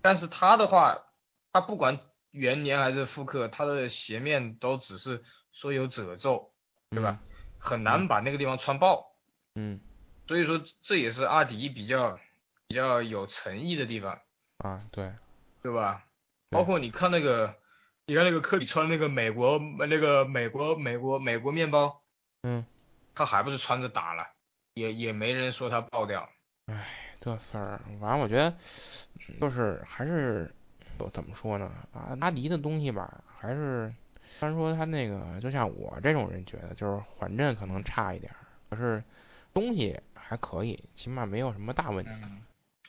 但是它的话，它不管。元年还是复刻，它的鞋面都只是说有褶皱，对吧？很难把那个地方穿爆。嗯。所以说这也是阿迪比较比较有诚意的地方。啊，对。对吧？包括你看那个，你看那个科比穿那个美国那个美国美国美国面包，嗯，他还不是穿着打了，也也没人说他爆掉。唉，这事儿，反正我觉得就是还是。都怎么说呢？啊，阿迪的东西吧，还是虽然说他那个，就像我这种人觉得，就是缓震可能差一点，可是东西还可以，起码没有什么大问题。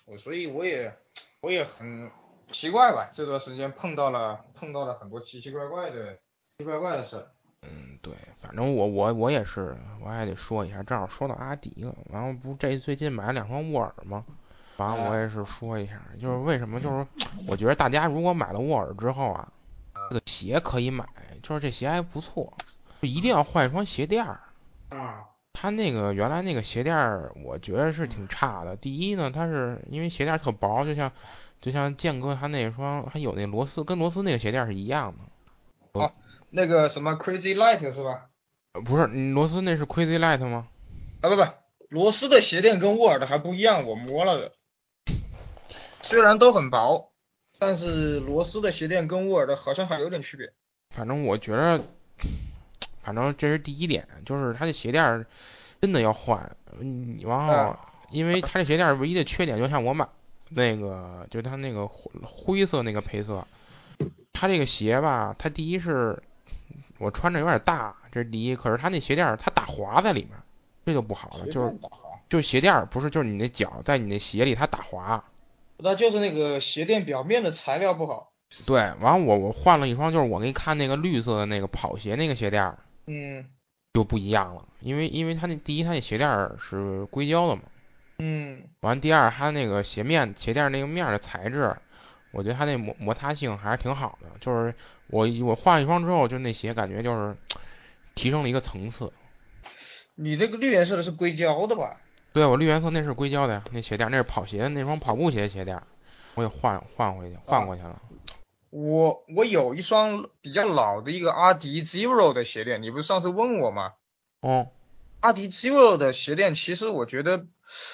我所以我也我也很奇怪吧，这段时间碰到了碰到了很多奇奇怪怪的奇奇怪怪的事。嗯，对，反正我我我也是，我还得说一下，正好说到阿迪了，然后不这最近买了两双沃尔吗？完了我也是说一下，就是为什么，就是我觉得大家如果买了沃尔之后啊，这个鞋可以买，就是这鞋还不错，就一定要换一双鞋垫儿。啊。它那个原来那个鞋垫儿，我觉得是挺差的。第一呢，它是因为鞋垫特薄，就像就像健哥他那双还有那螺丝，跟螺丝那个鞋垫是一样的。哦，那个什么 Crazy Light 是吧？不是，螺丝那是 Crazy Light 吗？啊不不，螺丝的鞋垫跟沃尔的还不一样，我摸了的。虽然都很薄，但是螺丝的鞋垫跟沃尔的好像还有点区别。反正我觉得，反正这是第一点，就是它的鞋垫真的要换。你然后，因为它这鞋垫唯一的缺点，就像我买那个，就是它那个灰色那个配色，它这个鞋吧，它第一是我穿着有点大，这是第一。可是它那鞋垫它打滑在里面，这就不好了。就是就是鞋垫不是，就是你那脚在你那鞋里它打滑。那就是那个鞋垫表面的材料不好。对，完了我我换了一双，就是我给你看那个绿色的那个跑鞋那个鞋垫，嗯，就不一样了，因为因为它那第一它那鞋垫是硅胶的嘛，嗯，完第二它那个鞋面鞋垫那个面的材质，我觉得它那摩摩擦性还是挺好的，就是我我换一双之后，就那鞋感觉就是提升了一个层次。你那个绿颜色的是硅胶的吧？对，我绿颜色那是硅胶的呀，那鞋垫那是跑鞋那双跑步鞋鞋垫，我也换换回去换过去了。我我有一双比较老的一个阿迪 Zero 的鞋垫，你不是上次问我吗？哦，阿迪 Zero 的鞋垫其实我觉得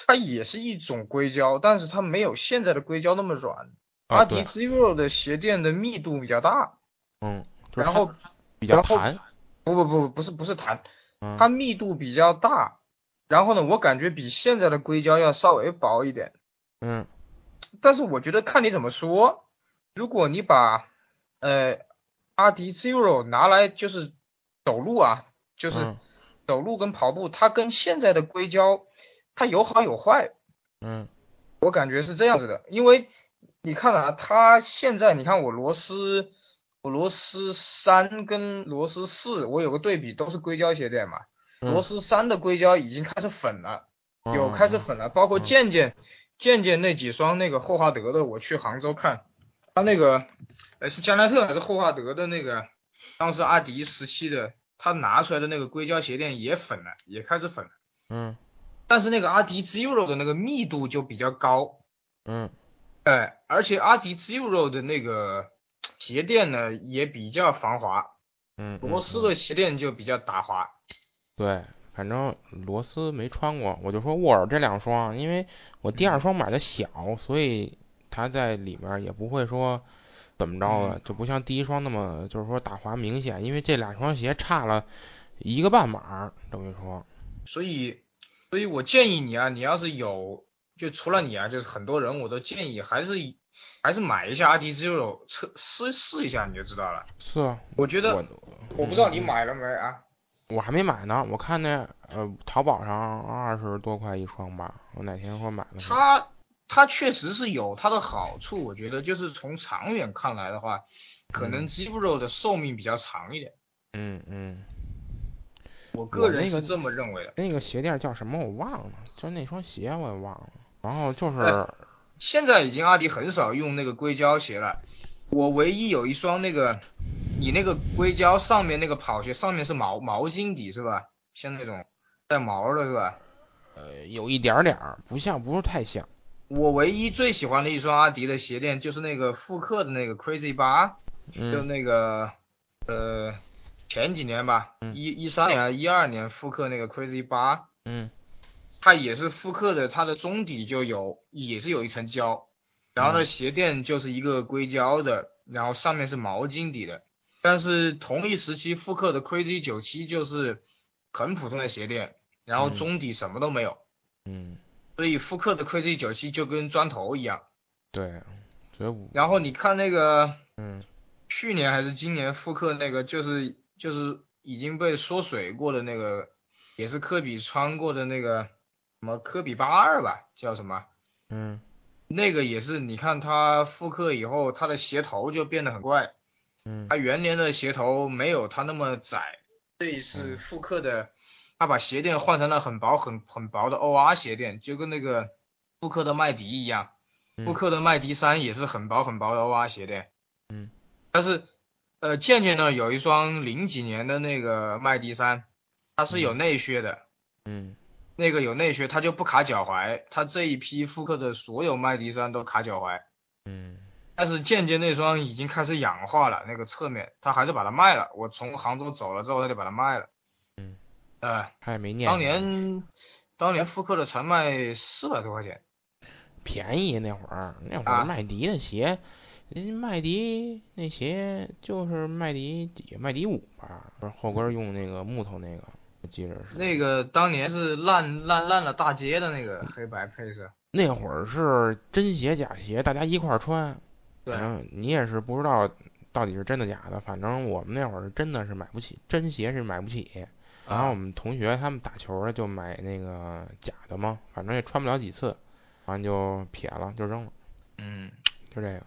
它也是一种硅胶，但是它没有现在的硅胶那么软。阿迪 Zero 的鞋垫的密度比较大。嗯，然后比较弹。不不不不是不是弹，它密度比较大。然后呢，我感觉比现在的硅胶要稍微薄一点，嗯，但是我觉得看你怎么说，如果你把呃阿迪 Zero 拿来就是走路啊，就是走路跟跑步，它跟现在的硅胶它有好有坏，嗯，我感觉是这样子的，因为你看啊，它现在你看我螺丝，我螺丝三跟螺丝四，我有个对比，都是硅胶鞋垫嘛。螺丝三的硅胶已经开始粉了，有开始粉了，包括渐渐渐渐那几双那个霍华德的，我去杭州看，他那个呃是加奈特还是霍华德的那个，当时阿迪时期的，他拿出来的那个硅胶鞋垫也粉了，也开始粉了。嗯。但是那个阿迪 Zero 的那个密度就比较高。嗯。哎，而且阿迪 Zero 的那个鞋垫呢也比较防滑。嗯。罗斯的鞋垫就比较打滑。对，反正罗斯没穿过，我就说沃尔这两双，因为我第二双买的小，所以它在里面也不会说怎么着了，就不像第一双那么就是说打滑明显，因为这两双鞋差了一个半码，等于说。所以，所以我建议你啊，你要是有，就除了你啊，就是很多人我都建议还是还是买一下阿迪 Zero 测试试一下，你就知道了。是啊。我觉得，我不知道你买了没啊。我还没买呢，我看那呃淘宝上二十多块一双吧，我哪天会买了。它它确实是有它的好处，我觉得就是从长远看来的话，可能 Zero 的寿命比较长一点。嗯嗯。我个人是这么认为的。那个鞋垫叫什么我忘了，就那双鞋我也忘了。然后就是。现在已经阿迪很少用那个硅胶鞋了，我唯一有一双那个。你那个硅胶上面那个跑鞋上面是毛毛巾底是吧？像那种带毛的是吧？呃，有一点点儿，不像，不是太像。我唯一最喜欢的一双阿迪的鞋垫就是那个复刻的那个 Crazy 八，就那个呃前几年吧，一一三年一二年复刻那个 Crazy 八，嗯，它也是复刻的，它的中底就有也是有一层胶，然后呢鞋垫就是一个硅胶的，然后上面是毛巾底的。但是同一时期复刻的 Crazy 九七就是很普通的鞋垫，然后中底什么都没有，嗯，所以复刻的 Crazy 九七就跟砖头一样。对，然后你看那个，嗯，去年还是今年复刻那个就是就是已经被缩水过的那个，也是科比穿过的那个什么科比八二吧，叫什么？嗯，那个也是，你看他复刻以后，他的鞋头就变得很怪。嗯，他元年的鞋头没有他那么窄，这一次复刻的，他把鞋垫换成了很薄很很薄的 OR 鞋垫，就跟那个复刻的麦迪一样，复刻的麦迪三也是很薄很薄的 OR 鞋垫。嗯，但是呃渐渐呢有一双零几年的那个麦迪三，它是有内靴的。嗯，那个有内靴，它就不卡脚踝，它这一批复刻的所有麦迪三都卡脚踝。嗯。但是渐渐那双已经开始氧化了，那个侧面他还是把它卖了。我从杭州走了之后，他就把它卖了。嗯，呃，他也没念。当年，当年复刻的才卖四百多块钱，便宜那会儿。那会儿麦迪的鞋，麦迪那鞋就是麦迪几，麦迪五吧，不是后跟用那个木头那个，我记着是。那个当年是烂烂烂了大街的那个黑白配色。那会儿是真鞋假鞋，大家一块穿。对你也是不知道到底是真的假的，反正我们那会儿真的是买不起真鞋是买不起，然后我们同学他们打球的就买那个假的嘛，反正也穿不了几次，完就撇了就扔了，嗯，就这个。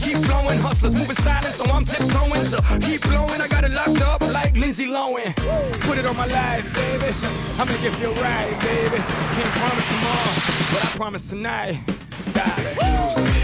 keep flowing. Hustlers moving silent, so I'm tiptoeing. So keep blowing, I got it locked up like Lindsay Lohan. Put it on my life, baby. I'ma give you a ride, baby. Can't promise tomorrow, but I promise tonight. God, excuse me.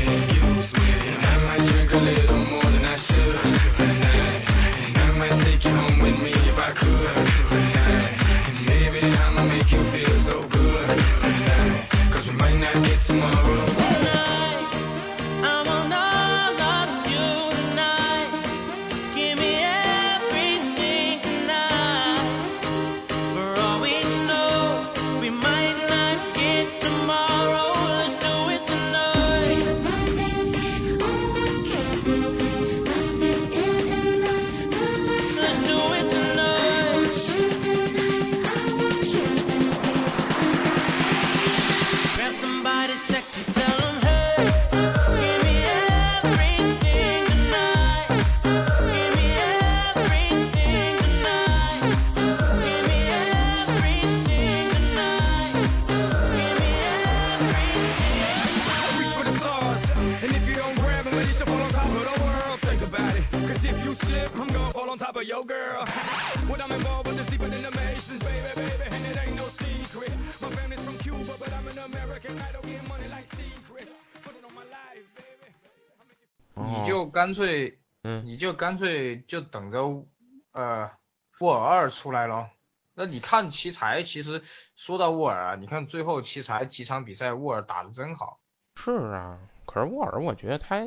干脆，嗯，你就干脆就等着呃沃尔二出来咯。那你看奇才，其实说到沃尔啊，你看最后奇才几场比赛，沃尔打的真好。是啊，可是沃尔我觉得他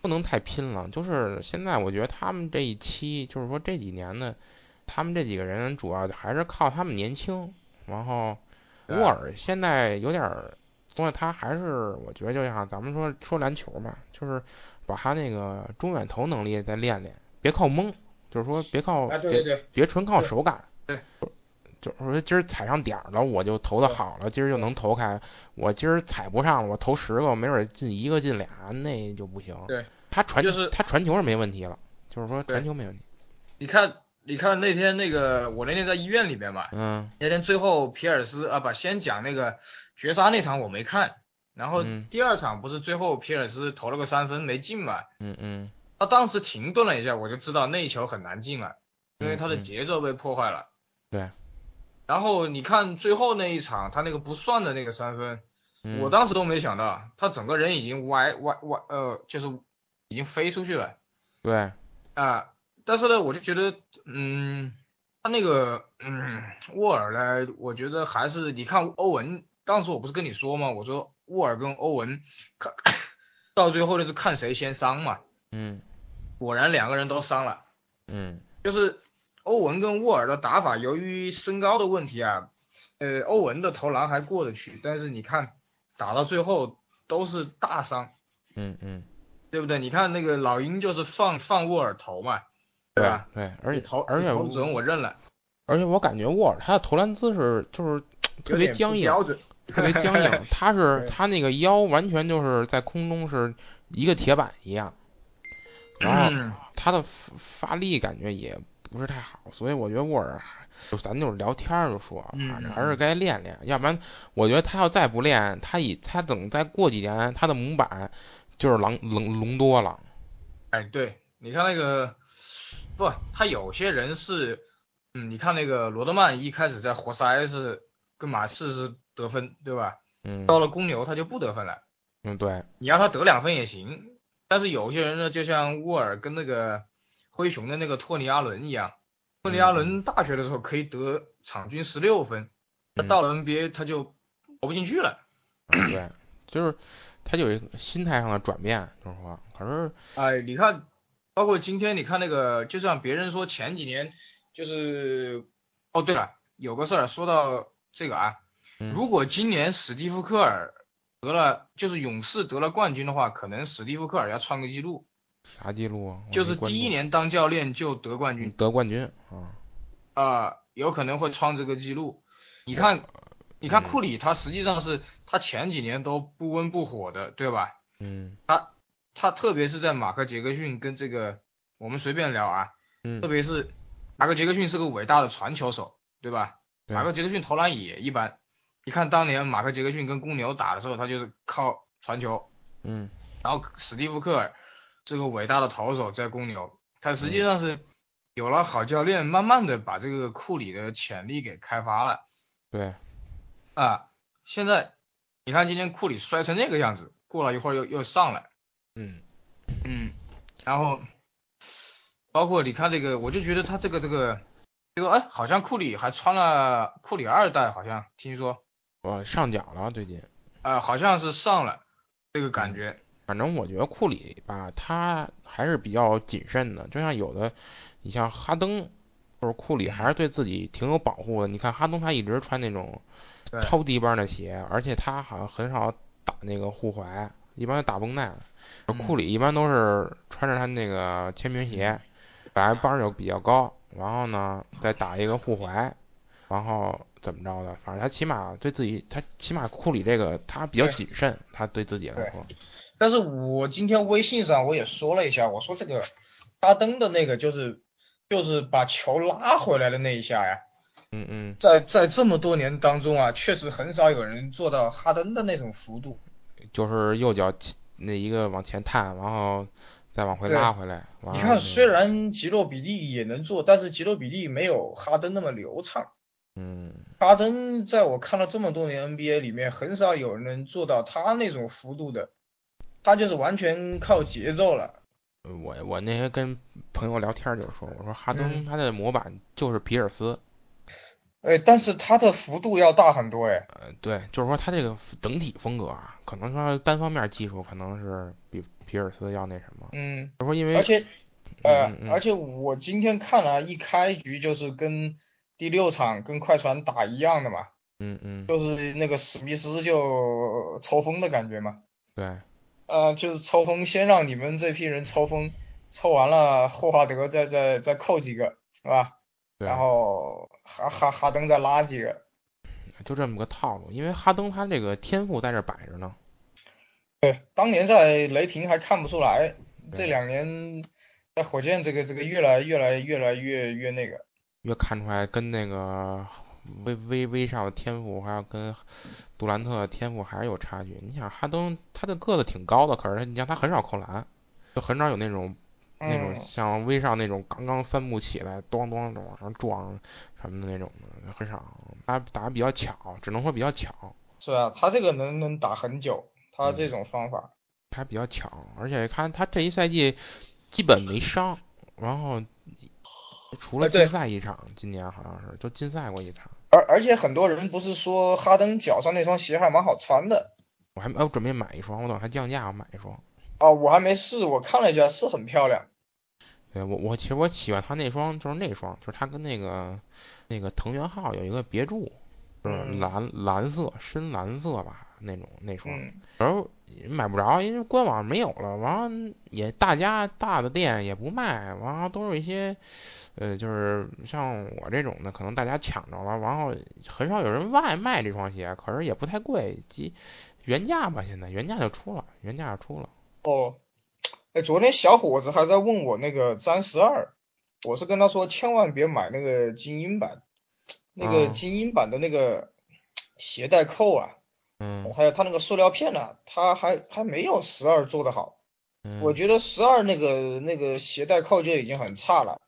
不能太拼了，就是现在我觉得他们这一期，就是说这几年的，他们这几个人主要还是靠他们年轻，然后沃尔现在有点儿，所以他还是我觉得就像咱们说说篮球嘛，就是把他那个中远投能力再练练，别靠蒙，就是说别靠啊，对对对，别纯靠手感。对，就是说今儿踩上点儿了，我就投的好了，今儿就能投开。我今儿踩不上，我投十个，没准进一个进俩，那就不行。对，他传就是他传球是没问题了，就是说传球没问题。你看，你看那天那个，我那天在医院里面嘛，嗯，那天最后皮尔斯啊，不，先讲那个绝杀那场我没看，然后嗯第二场不是最后皮尔斯投了个三分没进嘛，嗯嗯他当时停顿了一下，我就知道那一球很难进了，因为他的节奏被破坏了。对。然后你看最后那一场，他那个不算的那个三分，嗯，我当时都没想到，他整个人已经歪歪歪，呃，就是已经飞出去了对，啊。但是呢，我就觉得，嗯，他那个，嗯，沃尔呢，我觉得还是你看欧文，当时我不是跟你说吗？我说沃尔跟欧文看 [coughs] 到最后就是看谁先伤嘛，嗯。果然两个人都伤了。嗯。就是欧文跟沃尔的打法，由于身高的问题啊，呃，欧文的投篮还过得去，但是你看打到最后都是大伤，嗯嗯，对不对？你看那个老鹰就是放放沃尔投嘛，对吧？对，而且投而且你投准我认了，而且我感觉沃尔他的投篮姿势就是特别僵硬，不标准，特别僵硬。[laughs] 他是他那个腰完全就是在空中是一个铁板一样，然后嗯他的发发力感觉也不是太好，所以我觉得沃尔就咱就是聊天儿就说，嗯反正还是该练练，要不然我觉得他要再不练，他以他等再过几年，他的模板就是狼龙隆多了。哎，对，你看那个不，他有些人是，嗯，你看那个罗德曼一开始在活塞是跟马刺是得分，对吧？嗯到了公牛他就不得分了。嗯，对，你让他得两分也行，但是有些人呢，就像沃尔跟那个灰熊的那个托尼阿伦一样，托尼阿伦大学的时候可以得场均十六分，那嗯到了 NBA 他就投不进去了。嗯对，就是他就有一个心态上的转变，就是说，可是哎，你看，包括今天你看那个，就像别人说前几年就是，哦对了，有个事儿说到这个啊，嗯如果今年史蒂夫科尔得了，就是勇士得了冠军的话，可能史蒂夫科尔要创个记录。啥记录啊？就是第一年当教练就得冠军得冠军啊，啊、有可能会创这个记录。你看，你看嗯库里，他实际上是他前几年都不温不火的，对吧？嗯他他特别是在马克杰克逊跟这个，我们随便聊啊，嗯特，别是马克杰克逊是个伟大的传球手，对吧？对马克杰克逊投篮也一般。你看当年马克杰克逊跟公牛打的时候，他就是靠传球，嗯。然后史蒂夫科尔这个伟大的投手在公牛，他实际嗯上是有了好教练，慢慢的把这个库里的潜力给开发了对，啊。现在你看今天库里摔成那个样子，过了一会儿又又上来，嗯。嗯，然后包括你看这个，我就觉得他这个这个这个哎，好像库里还穿了库里二代，好像听说我上脚了最近。呃、好像是上了这个感觉，反正我觉得库里吧，他还是比较谨慎的。就像有的，你像哈登，或者库里还是对自己挺有保护的。你看哈登他一直穿那种超低帮的鞋，而且他好像很少打那个护踝，一般打绷带。嗯库里一般都是穿着他那个签名鞋，本来帮儿就比较高，然后呢再打一个护踝，然后怎么着的，反正他起码对自己，他起码库里这个他比较谨慎，他对自己来说。但是我今天微信上我也说了一下，我说这个哈登的那个就是就是把球拉回来的那一下呀，嗯嗯，在在这么多年当中啊，确实很少有人做到哈登的那种幅度。就是右脚起那一个往前探，然后再往回拉回来。你看，虽然吉洛比利也能做，但是吉洛比利没有哈登那么流畅。嗯哈登在我看了这么多年 NBA 里面，很少有人能做到他那种幅度的，他就是完全靠节奏了。我我那天跟朋友聊天就说，我说哈登他的模板就是皮尔斯。哎，但是他的幅度要大很多哎。呃，对，就是说他这个整体风格啊，可能说单方面技术可能是比皮尔斯要那什么。嗯。就是说因为。而且，呃，而且我今天看了一开局就是跟第六场跟快船打一样的嘛。嗯嗯。就是那个史密斯就抽风的感觉嘛。对。呃，就是抽风，先让你们这批人抽风，抽完了霍华德再再再扣几个，是吧？然后哈哈哈登再拉几个，就这么个套路。因为哈登他这个天赋在这摆着呢。对，当年在雷霆还看不出来，这两年在火箭这个这个越来越来越来越越那个。越看出来跟那个威威威少的天赋，还有跟杜兰特的天赋还是有差距。你想哈登他的个子挺高的，可是你像他很少扣篮，就很少有那种。那种像威少那种刚刚三步起来，咚咚咚往上撞什么的那种的很少，他打比较巧，只能说比较巧。是啊，他这个能能打很久，他这种方法。他比较巧，而且看他这一赛季基本没伤，然后除了禁赛一场，今年好像是就禁赛过一场。而而且很多人不是说哈登脚上那双鞋还蛮好穿的。我还我准备买一双，我等他降价我买一双。哦，我还没试，我看了一下，是很漂亮。对我我其实我喜欢他那双就是那双就是他跟那个那个藤原浩有一个别注，就是蓝蓝色深蓝色吧那种那双，然后买不着，因为官网没有了，完了也大家大的店也不卖，完了都是一些呃就是像我这种的可能大家抢着了，然后很少有人外卖这双鞋，可是也不太贵，即原价吧现在原价就出了，原价就出了。哦。哎，昨天小伙子还在问我那个詹十二，我是跟他说千万别买那个精英版，那个精英版的那个鞋带扣啊，嗯，还有它那个塑料片呢，它还还没有十二做的好，我觉得十二那个那个鞋带扣就已经很差了，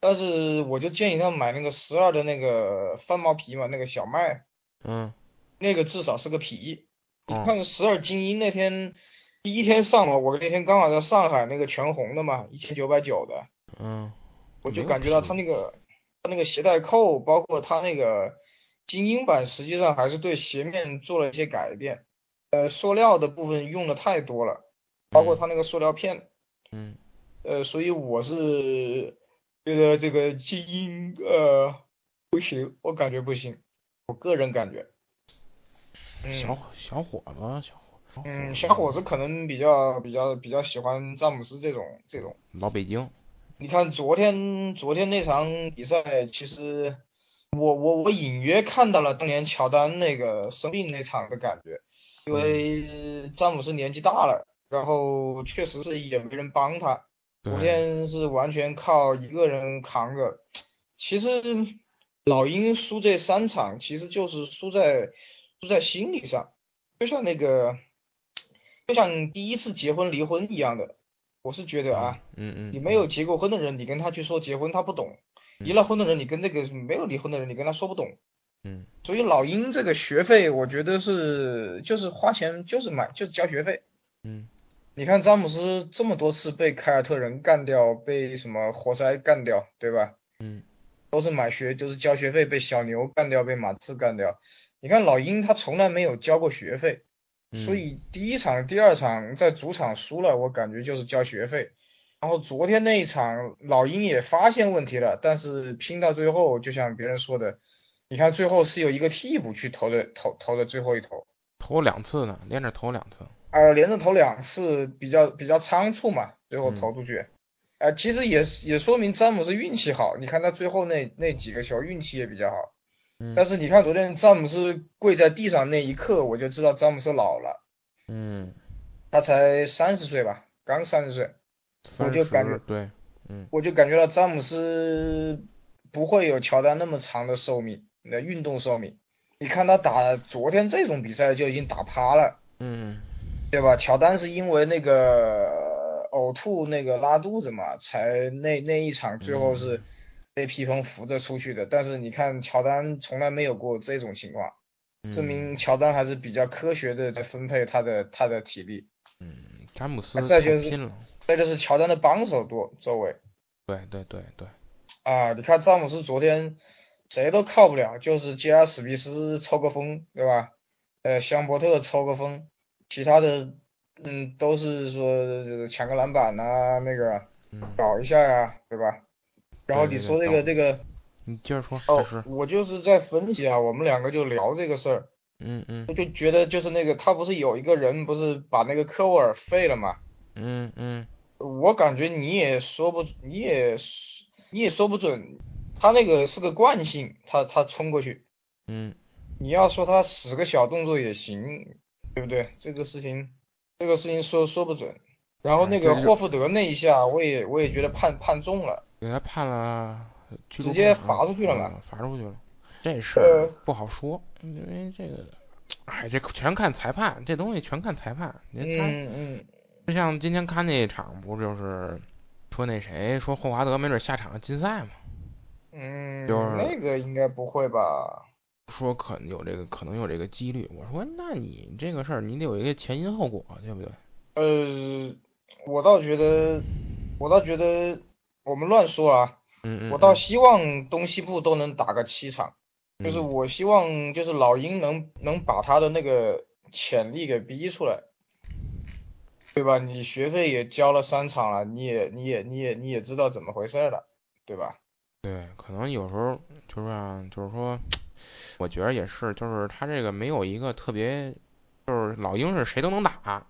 但是我就建议他买那个十二的那个翻毛皮嘛，那个小麦，嗯，那个至少是个皮，你看十二精英那天。第一天上了，我那天刚好在上海那个全红的嘛，一千九百九的，嗯，我就感觉到它那个它那个鞋带扣，包括它那个精英版，实际上还是对鞋面做了一些改变，呃，塑料的部分用的太多了，包括它那个塑料片，嗯，呃，所以我是觉得这个精英呃不行，我感觉不行，我个人感觉，小小伙子小伙。嗯，小伙子可能比较比较比较喜欢詹姆斯这种这种。老北京。你看昨天昨天那场比赛，其实我我我隐约看到了当年乔丹那个生病那场的感觉，因为詹姆斯年纪大了，然后确实是也没人帮他，昨天是完全靠一个人扛着。其实老鹰输这三场，其实就是输在输在心理上，就像那个。就像第一次结婚离婚一样的，我是觉得啊，嗯嗯，你没有结过婚的人，你跟他去说结婚，他不懂；离了婚的人，你跟这个没有离婚的人，你跟他说不懂。嗯，所以老鹰这个学费，我觉得是就是花钱就是买就是交学费。嗯，你看詹姆斯这么多次被凯尔特人干掉，被什么活塞干掉，对吧？嗯，都是买学就是交学费，被小牛干掉，被马刺干掉。你看老鹰他从来没有交过学费。所以第一场、第二场在主场输了，我感觉就是交学费。然后昨天那一场，老鹰也发现问题了，但是拼到最后，就像别人说的，你看最后是有一个替补去投的，投投的最后一投，投两次呢，连着投两次。啊，连着投两次，比较比较仓促嘛，最后投出去。啊，其实也也说明詹姆斯运气好，你看他最后那那几个球运气也比较好。但是你看昨天詹姆斯跪在地上那一刻，我就知道詹姆斯老了。嗯，他才三十岁吧，刚三十岁，我就感觉对，嗯，我就感觉到詹姆斯不会有乔丹那么长的寿命，那运动寿命。你看他打昨天这种比赛就已经打趴了，嗯，对吧？乔丹是因为那个呕吐那个拉肚子嘛，才那那一场最后是。被披风扶着出去的，但是你看乔丹从来没有过这种情况，证明乔丹还是比较科学的在分配他的他的体力。嗯，詹姆斯再就是那就是乔丹的帮手多，周围。对对对对。啊，你看詹姆斯昨天谁都靠不了，就是杰尔史密斯抽个风，对吧？呃，香伯特抽个风，其他的嗯都是说抢个篮板呐，那个搞一下呀，对吧？然后你说这个这个，你接着说。哦，我就是在分析啊，我们两个就聊这个事儿。嗯嗯。我就觉得就是那个他不是有一个人不是把那个科沃尔废了嘛？嗯嗯。我感觉你也说不，你也你也说不准，他那个是个惯性，他他冲过去。嗯。你要说他使个小动作也行，对不对？这个事情，这个事情说说不准。然后那个霍福德那一下，我也我也觉得判判重了，给他判了，直接罚出去了嘛，罚出去了。这事不好说，因为这个，哎，这全看裁判，这东西全看裁判。嗯嗯。就像今天看那一场，不就是说那谁说霍华德没准下场禁赛吗？嗯，就是那个应该不会吧。说可能有这个，可能有这个几率。我说，那你这个事儿，你得有一个前因后果，对不对？呃，我倒觉得，我倒觉得，我们乱说啊。嗯嗯。我倒希望东西部都能打个七场，就是我希望，就是老鹰能能把他的那个潜力给逼出来，对吧？你学费也交了三场了，你也你也你也你也知道怎么回事了，对吧？对，可能有时候就是啊，就是说。我觉得也是，就是他这个没有一个特别，就是老鹰是谁都能打，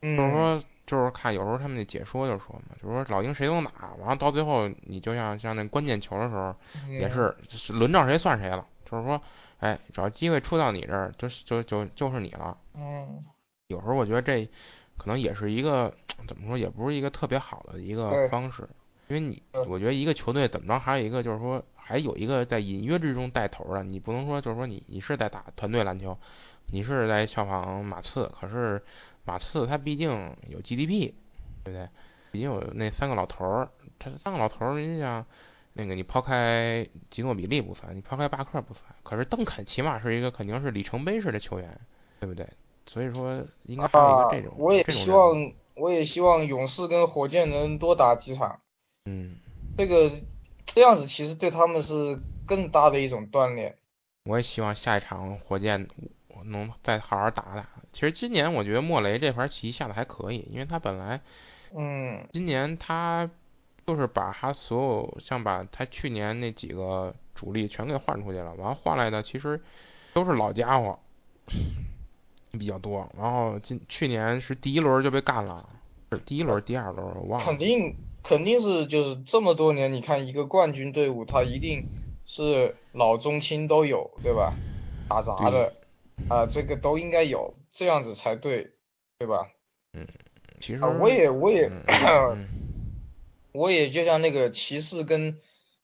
就是说就是看有时候他们那解说就说嘛，就是说老鹰谁都能打，完了到最后你就像像那关键球的时候，也是轮到谁算谁了，就是说，哎，只要机会出到你这儿，就就就就是你了。嗯。有时候我觉得这可能也是一个怎么说，也不是一个特别好的一个方式，因为你我觉得一个球队怎么着还有一个就是说。还有一个在隐约之中带头的，你不能说就是说你你是在打团队篮球，你是在效仿马刺，可是马刺他毕竟有 GDP，对不对？毕竟有那三个老头儿，他三个老头儿，你想那个你抛开吉诺比利不算，你抛开巴克不算，可是邓肯起码是一个肯定是里程碑式的球员，对不对？所以说应该还有一个这种。我也希望我也希望勇士跟火箭能多打几场。嗯。这个。这样子其实对他们是更大的一种锻炼。我也希望下一场火箭能再好好打打。其实今年我觉得莫雷这盘棋下的还可以，因为他本来，嗯，今年他就是把他所有像把他去年那几个主力全给换出去了，完了换来的其实都是老家伙比较多。然后今去年是第一轮就被干了，是第一轮、第二轮我忘了。肯定。肯定是就是这么多年，你看一个冠军队伍，他一定是老中青都有，对吧？打杂的啊，这个都应该有，这样子才对，对吧？嗯，其实我也我也我也就像那个骑士跟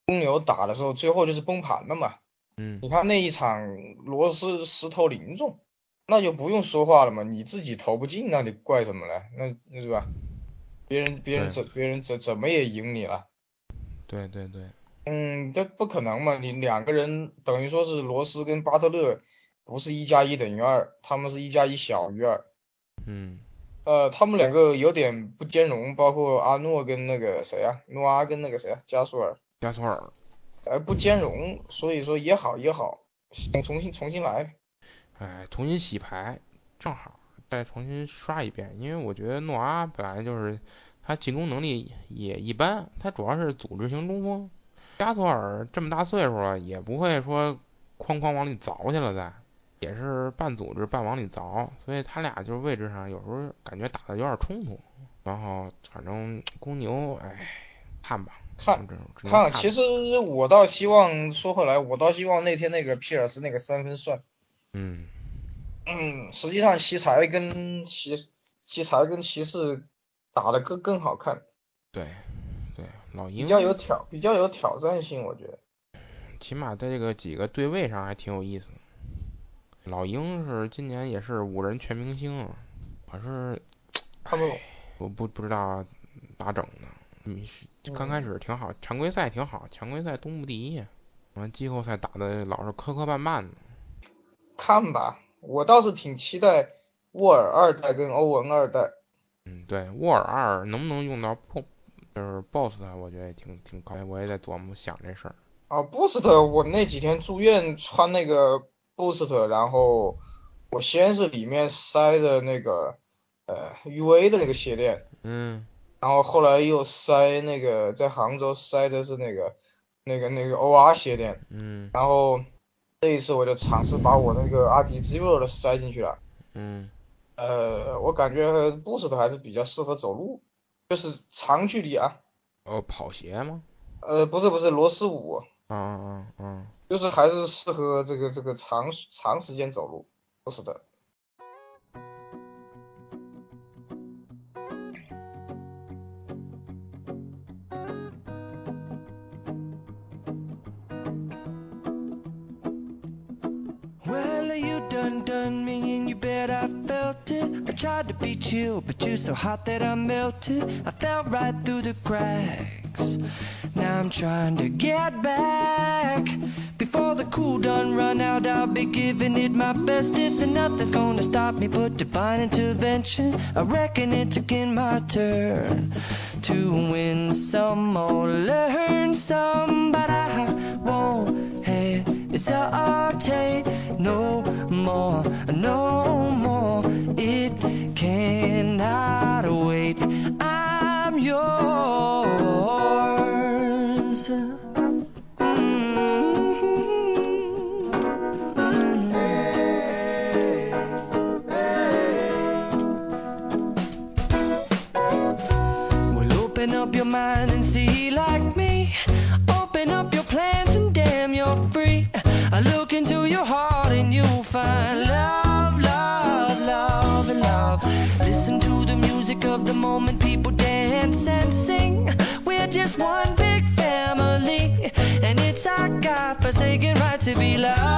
公牛打的时候，最后就是崩盘了嘛。嗯，你看那一场罗斯石头零中，那就不用说话了嘛，你自己投不进，那你怪什么呢？那那是吧？别人别人怎别人怎怎么也赢你了？对对对。嗯，这不可能嘛！你两个人等于说是罗斯跟巴特勒，不是一加一等于二，他们是一加一小于二。嗯。呃，他们两个有点不兼容，包括阿诺跟那个谁啊，诺阿跟那个谁啊，加索尔。加索尔。呃，不兼容，所以说也好也好，重重新重新来。哎，重新洗牌，正好。再重新刷一遍，因为我觉得诺阿本来就是他进攻能力也一般，他主要是组织型中锋。加索尔这么大岁数了，也不会说哐哐往里凿去了，再也是半组织半往里凿，所以他俩就是位置上有时候感觉打的有点冲突。然后反正公牛，哎，看吧，看看。其实我倒希望说回来，我倒希望那天那个皮尔斯那个三分算。嗯。嗯，实际上奇才跟骑奇才跟骑士打的更更好看。对，对，老鹰比较有挑比较有挑战性，我觉得。起码在这个几个对位上还挺有意思。老鹰是今年也是五人全明星，可是 [tsk] 他们我不不知道咋整呢。嗯，刚开始挺好，常规赛挺好，常规赛东部第一，完季后赛打的老是磕磕绊绊的。看吧。我倒是挺期待沃尔二代跟欧文二代，嗯，对，沃尔二能不能用到 b 就是 boss 我觉得也挺挺高，我也在琢磨想这事儿。啊，boost，我那几天住院穿那个 boost，然后我先是里面塞的那个呃 UA 的那个鞋垫，嗯，然后后来又塞那个在杭州塞的是那个那个那个 OR 鞋垫，嗯，然后这一次我就尝试把我那个阿迪 Zero 的塞进去了，嗯，呃，我感觉 boost 还是比较适合走路，就是长距离啊。哦，跑鞋吗？呃，不是不是，罗斯五。嗯嗯嗯，就是还是适合这个这个长长时间走路，不是的。But you're so hot that I melted. I fell right through the cracks. Now I'm trying to get back. Before the cool done run out, I'll be giving it my best. bestest, and nothing's gonna stop me but divine intervention. I reckon it's again my turn to win some or learn some, but I won't hesitate no be loved,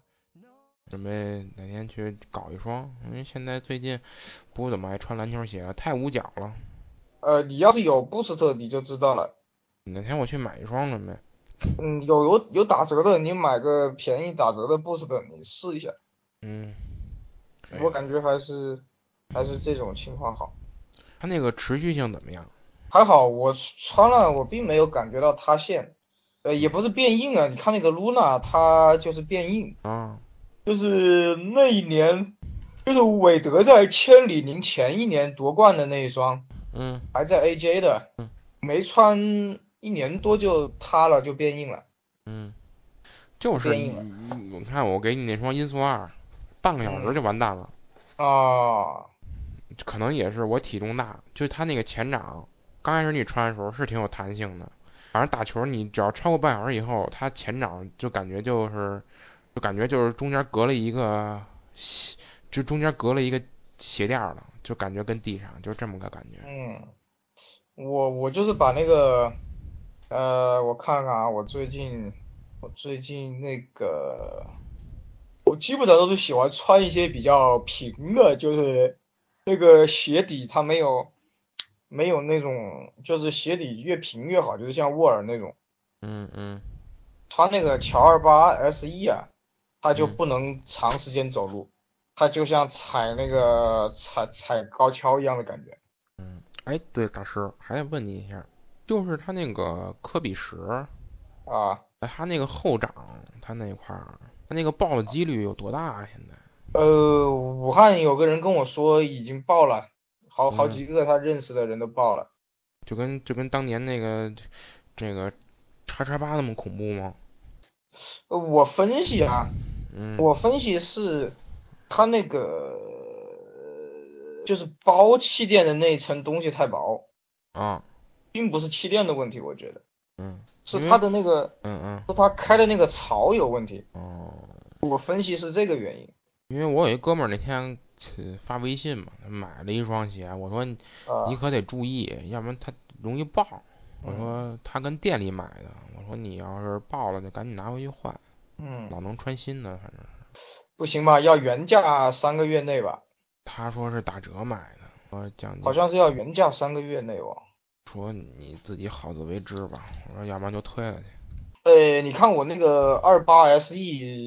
准备哪天去搞一双，因为现在最近不怎么爱穿篮球鞋了，太捂脚了。呃，你要是有 boost 你就知道了。哪天我去买一双准备。嗯，有有有打折的，你买个便宜打折的 boost 你试一下。嗯，我感觉还是还是这种情况好。它那个持续性怎么样？还好，我穿了，我并没有感觉到塌陷，呃，也不是变硬啊。你看那个 Luna，它就是变硬，啊，就是那一年，就是韦德在千里宁前一年夺冠的那一双，嗯。还在 AJ 的。嗯，没穿一年多就塌了，就变硬了。嗯，就是变硬了。你你看我给你那双音速二，半个小时就完蛋了。哦，可能也是我体重大，就它那个前掌，刚开始你穿的时候是挺有弹性的，反正打球你只要超过半小时以后，它前掌就感觉就是，就感觉就是中间隔了一个，就中间隔了一个鞋垫了，就感觉跟地上就这么个感觉。嗯，我我就是把那个，呃，我看看啊，我最近我最近那个，我基本上都是喜欢穿一些比较平的，就是那个鞋底它没有没有那种就是鞋底越平越好，就是像沃尔那种。嗯嗯。穿那个乔二八 SE 啊，他就不能长时间走路，他就像踩那个踩踩高跷一样的感觉。嗯，哎，对，大师还得问你一下，就是他那个科比十啊，他那个后掌，他那块儿，他那个爆的几率有多大啊？现在？呃，武汉有个人跟我说已经爆了，好好几个他认识的人都爆了。就跟就跟当年那个这个叉叉八那么恐怖吗？呃，我分析啊，嗯，我分析是，它那个就是包气垫的那一层东西太薄啊，并不是气垫的问题，我觉得，嗯，是它的那个，嗯嗯，是它开的那个槽有问题。哦，我分析是这个原因。因为我有一哥们儿那天发微信嘛，他买了一双鞋，我说你可得注意，要不然它容易爆。我说他跟店里买的，我说你要是爆了就赶紧拿回去换，嗯，老能穿新的，反正不行吧？要原价三个月内吧？他说是打折买的，说讲，好像是要原价三个月内哦。说你自己好自为之吧，我说要不然就退了去。呃，你看我那个二八 SE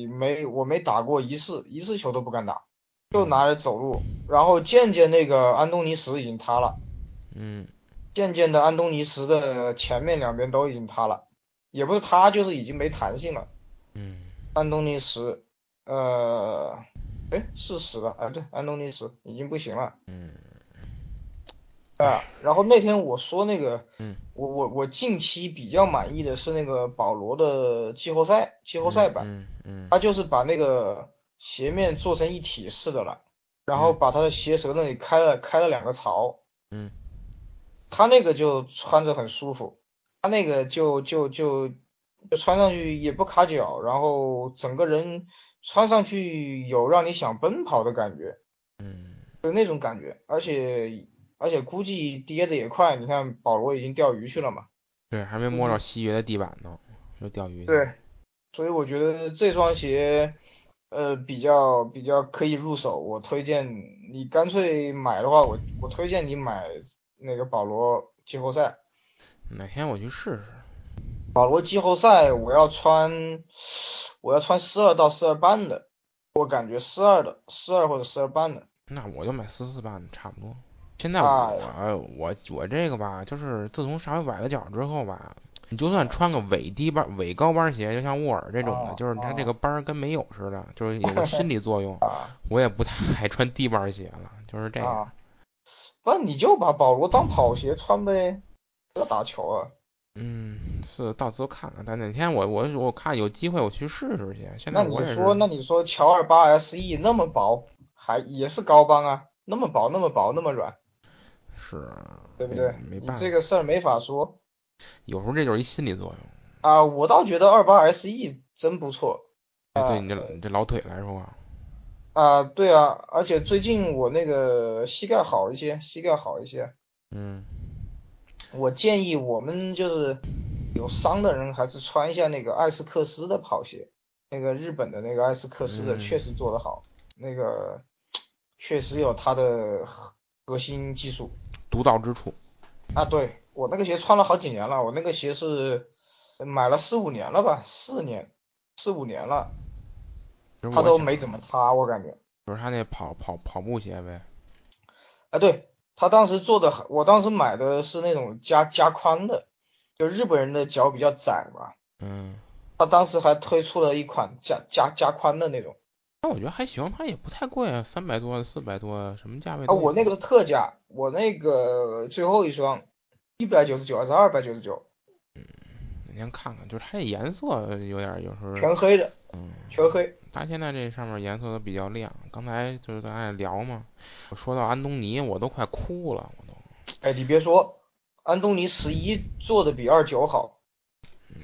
没，我没打过一次，一次球都不敢打，就拿着走路，然后渐渐那个安东尼石已经塌了，嗯。渐渐的，安东尼石的前面两边都已经塌了，也不是塌，就是已经没弹性了。嗯，安东尼石，呃，哎，是死了，啊，对，安东尼石已经不行了。嗯，啊，然后那天我说那个，嗯，我我我近期比较满意的是那个保罗的季后赛季后赛版，嗯嗯，他就是把那个鞋面做成一体式的了，然后把他的鞋舌那里开了开了两个槽，嗯。他那个就穿着很舒服，他那个就就就就穿上去也不卡脚，然后整个人穿上去有让你想奔跑的感觉，嗯，就那种感觉，而且而且估计跌的也快，你看保罗已经钓鱼去了嘛，对，还没摸着西约的地板呢，就钓鱼。对，所以我觉得这双鞋呃比较比较可以入手，我推荐你干脆买的话，我我推荐你买。那个保罗季后赛，哪天我去试试。保罗季后赛我要穿，我要穿四二到四二半的，我感觉四二的，四二或者四二半的。那我就买四四半的差不多。现在我我我这个吧，就是自从上回崴了脚之后吧，你就算穿个伪低帮、伪高帮鞋，就像沃尔这种的，就是它这个帮跟没有似的，就是有个 [laughs] 心理作用，[laughs] 我也不太爱穿低帮鞋了，就是这样。那你就把保罗当跑鞋穿呗，要打球啊。嗯，是到时候看看，但哪天我我我看有机会我去试试去。现在那你说，那你说乔二八 SE 那么薄，还也是高帮啊，那么薄那么薄那么软，是，对不对？没办法，这个事儿没法说。有时候这就是一心理作用。啊，我倒觉得二八 SE 真不错。对你这你这老腿来说。啊，对啊，而且最近我那个膝盖好一些，膝盖好一些。嗯。我建议我们就是有伤的人还是穿一下那个艾斯克斯的跑鞋，那个日本的那个艾斯克斯的确实做得好，那个确实有它的核心技术，独到之处。啊，对我那个鞋穿了好几年了，我那个鞋是买了四五年了吧，四年，四五年了。它都没怎么塌，我感觉。就是他那跑跑跑步鞋呗。啊，对他当时做的，我当时买的是那种加加宽的，就日本人的脚比较窄嘛。嗯。他当时还推出了一款加加加宽的那种。那我觉得还行，它也不太贵啊，三百多、四百多，什么价位？啊，我那个是特价，我那个最后一双一百九十九还是二百九十九？嗯，你先看看，就是它这颜色有点有时候。全黑的。嗯。全黑。它现在这上面颜色都比较亮。刚才就是咱俩聊嘛，我说到安东尼，我都快哭了，我都。哎，你别说，安东尼十一做的比二九好。嗯，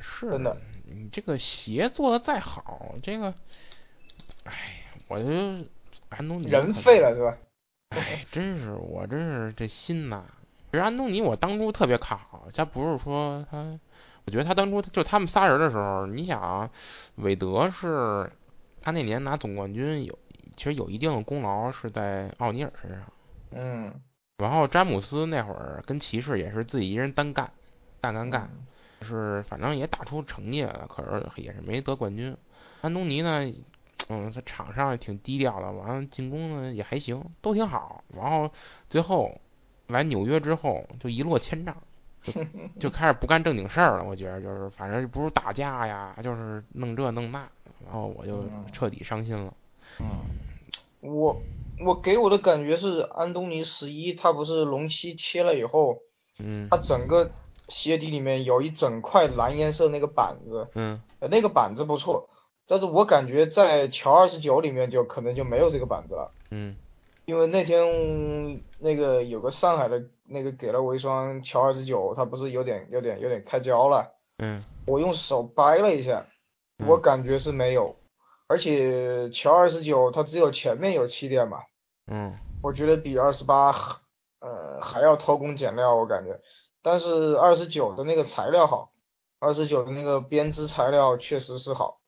是。真的。你这个鞋做的再好，这个，哎，我就安东尼。人废了是吧？哎，真是，我真是这心呐。其实安东尼我当初特别看好，他不是说他。我觉得他当初就他们仨人的时候，你想，韦德是他那年拿总冠军有，其实有一定的功劳是在奥尼尔身上。嗯。然后詹姆斯那会儿跟骑士也是自己一人单干，干干干，是反正也打出成绩来了，可是也是没得冠军。安东尼呢，嗯，在场上也挺低调的，完了进攻呢也还行，都挺好。然后最后来纽约之后就一落千丈，就 [laughs] 就开始不干正经事儿了。我觉得就是反正不是打架呀，就是弄这弄那，然后我就彻底伤心了。嗯，我。我给我的感觉是，安东尼十一他不是龙七切了以后，嗯，他整个鞋底里面有一整块蓝颜色那个板子，嗯，那个板子不错，但是我感觉在乔二十九里面就可能就没有这个板子了，嗯，因为那天那个有个上海的那个给了我一双乔二十九，它不是有点有点有点开胶了，嗯，我用手掰了一下，我感觉是没有。而且乔二十九它只有前面有气垫嘛，嗯，我觉得比二十八，呃还要偷工减料我感觉，但是二十九的那个材料好，二十九的那个编织材料确实是好，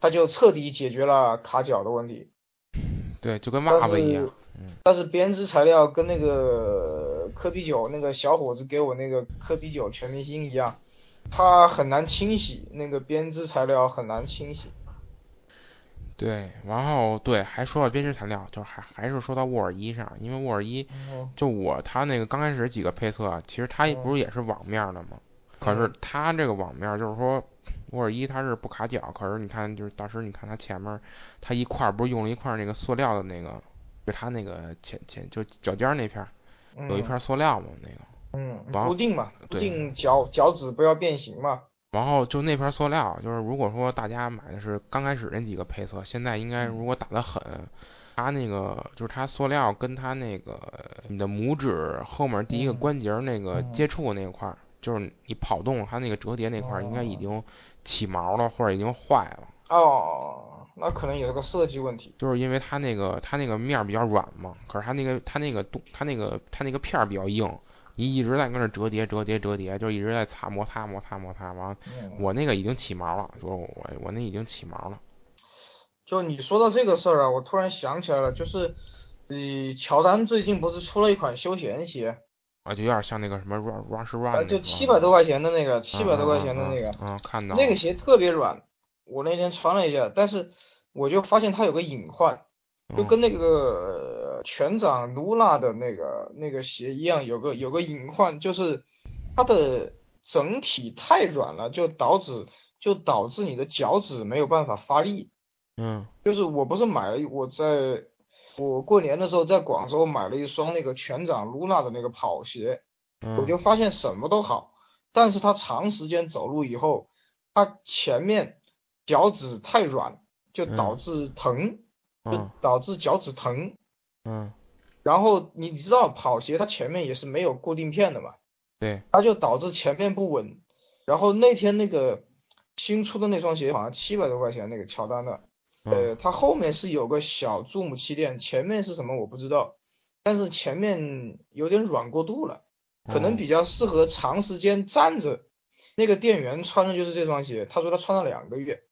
它就彻底解决了卡脚的问题。对，就跟袜子一样。嗯。但是编织材料跟那个科比九那个小伙子给我那个科比九全明星一样。它很难清洗，那个编织材料很难清洗。对，然后对，还说到编织材料，就还还是说到沃尔一上，因为沃尔一，就我他那个刚开始几个配色，其实它不是也是网面的吗？可是它这个网面就是说，沃尔伊它是不卡脚，可是你看就是当时你看它前面，它一块不是用了一块那个塑料的那个，就它那个前前就脚尖那片，有一片塑料嘛那个。嗯，固定嘛，固定脚脚趾不要变形嘛。然后就那片塑料，就是如果说大家买的是刚开始那几个配色，现在应该如果打得狠，它那个就是它塑料跟它那个你的拇指后面第一个关节那个接触那块儿，就是你跑动它那个折叠那块儿，应该已经起毛了或者已经坏了。哦，那可能也是个设计问题。就是因为它那个它那个面比较软嘛，可是它那个它那个动它那个它那个片儿比较硬。你一直在跟那折叠折叠折叠，就一直在擦摩擦摩擦摩擦，完，我那个已经起毛了，就我我那已经起毛了。就你说到这个事儿啊，我突然想起来了，就是，呃，乔丹最近不是出了一款休闲鞋？啊，就有点像那个什么 Run Run Run，就七百多块钱的那个，七百多块钱的那个，嗯，看到。那个鞋特别软，我那天穿了一下，但是我就发现它有个隐患，就跟那个。全掌卢娜的那个那个鞋一样，有个有个隐患，就是它的整体太软了，就导致就导致你的脚趾没有办法发力。嗯，就是我不是买了我在我过年的时候在广州买了一双那个全掌露娜的那个跑鞋，我就发现什么都好，但是它长时间走路以后，它前面脚趾太软，就导致疼，就导致脚趾疼。嗯，然后你知道跑鞋它前面也是没有固定片的嘛？对，它就导致前面不稳。然后那天那个新出的那双鞋好像七百多块钱，那个乔丹的，呃，它后面是有个小 Zoom 气垫，前面是什么我不知道，但是前面有点软过度了，可能比较适合长时间站着。那个店员穿的就是这双鞋，他说他穿了两个月。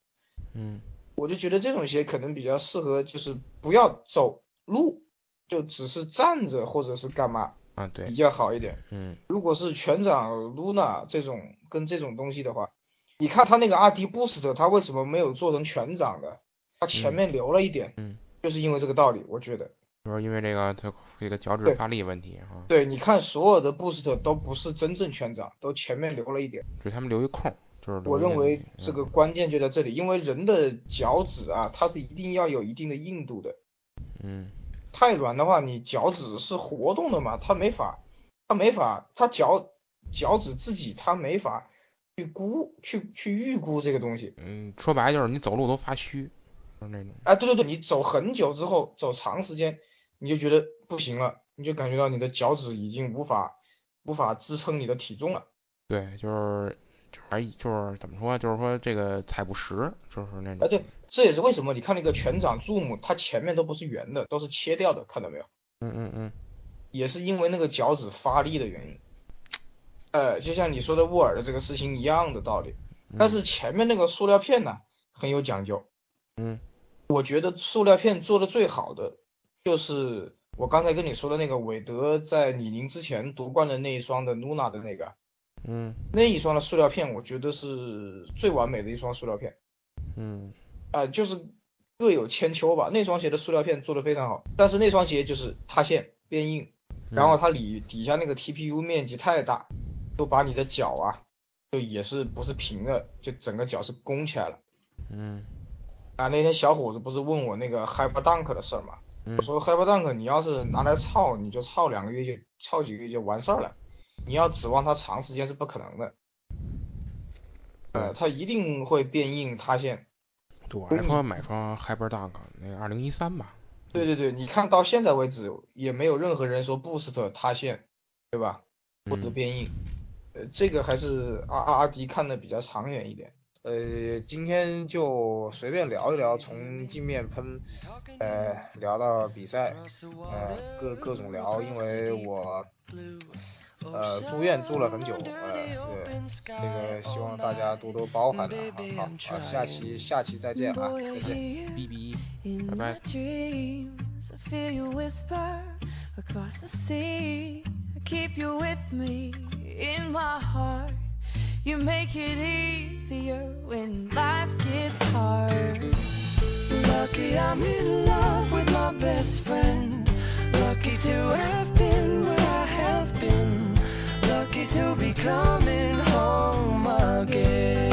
嗯，我就觉得这种鞋可能比较适合，就是不要走路。就只是站着或者是干嘛啊？对，比较好一点。嗯，如果是全掌 Luna 这种跟这种东西的话，你看它那个阿迪 Boost，它为什么没有做成全掌的？它前面留了一点，嗯，就是因为这个道理，我觉得。就是因为这个他这个脚趾发力问题哈。对，你看所有的 Boost 都不是真正全掌，都前面留了一点。给他们留一空，就是我认为这个关键就在这里，因为人的脚趾啊，它是一定要有一定的硬度的。嗯。太软的话，你脚趾是活动的嘛，它没法，它没法，它脚脚趾自己它没法去估，去去预估这个东西。嗯，说白就是你走路都发虚，就是那种。哎，对对对，你走很久之后，走长时间，你就觉得不行了，你就感觉到你的脚趾已经无法无法支撑你的体重了。对，就是。还就是怎么说，就是说这个踩不实，就是那种。哎，对，这也是为什么你看那个全掌 Zoom，它前面都不是圆的，都是切掉的，看到没有？嗯嗯嗯。也是因为那个脚趾发力的原因。呃，就像你说的沃尔的这个事情一样的道理。但是前面那个塑料片呢，很有讲究。嗯。我觉得塑料片做的最好的就是我刚才跟你说的那个韦德在李宁之前夺冠的那一双的 Luna 的那个，嗯，那一双的塑料片，我觉得是最完美的一双塑料片。嗯，啊，就是各有千秋吧。那双鞋的塑料片做的非常好，但是那双鞋就是塌陷变硬，然后它里底下那个 TPU 面积太大，就把你的脚啊，就也是不是平的，就整个脚是弓起来了。嗯。啊，那天小伙子不是问我那个 Hyper Dunk 的事儿嘛？我说 Hyper Dunk 你要是拿来操，你就操两个月就操几个月就完事儿了，你要指望它长时间是不可能的。呃，它一定会变硬塌陷。我还说买双 Hyper Dunk，那二零一三吧。对对对，你看到现在为止也没有任何人说 Boost 塌陷，对吧？或者变硬。呃，这个还是阿阿阿迪看的比较长远一点。呃，今天就随便聊一聊，从镜面喷，呃，聊到比赛，呃，各各种聊，因为我，呃，住院住了很久，呃，对，这个希望大家多多包涵啊，好，好，下期下期再见啊，再见，B B，拜拜。You make it easier when life gets hard. Lucky I'm in love with my best friend. Lucky to have been where I have been. Lucky to be coming home again.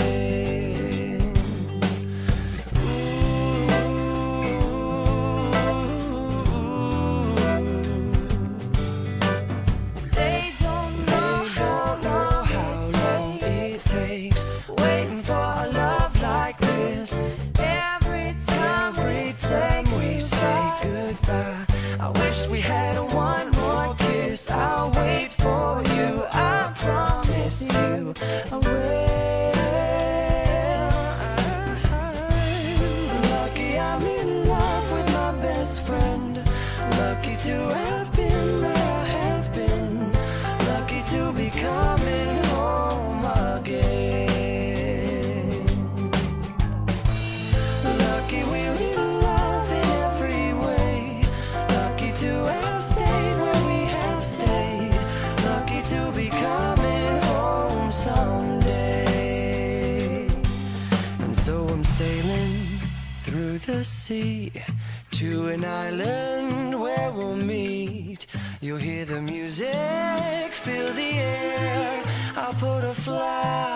sea to an island where we'll meet. You'll hear the music, feel the air. I'll put a flag.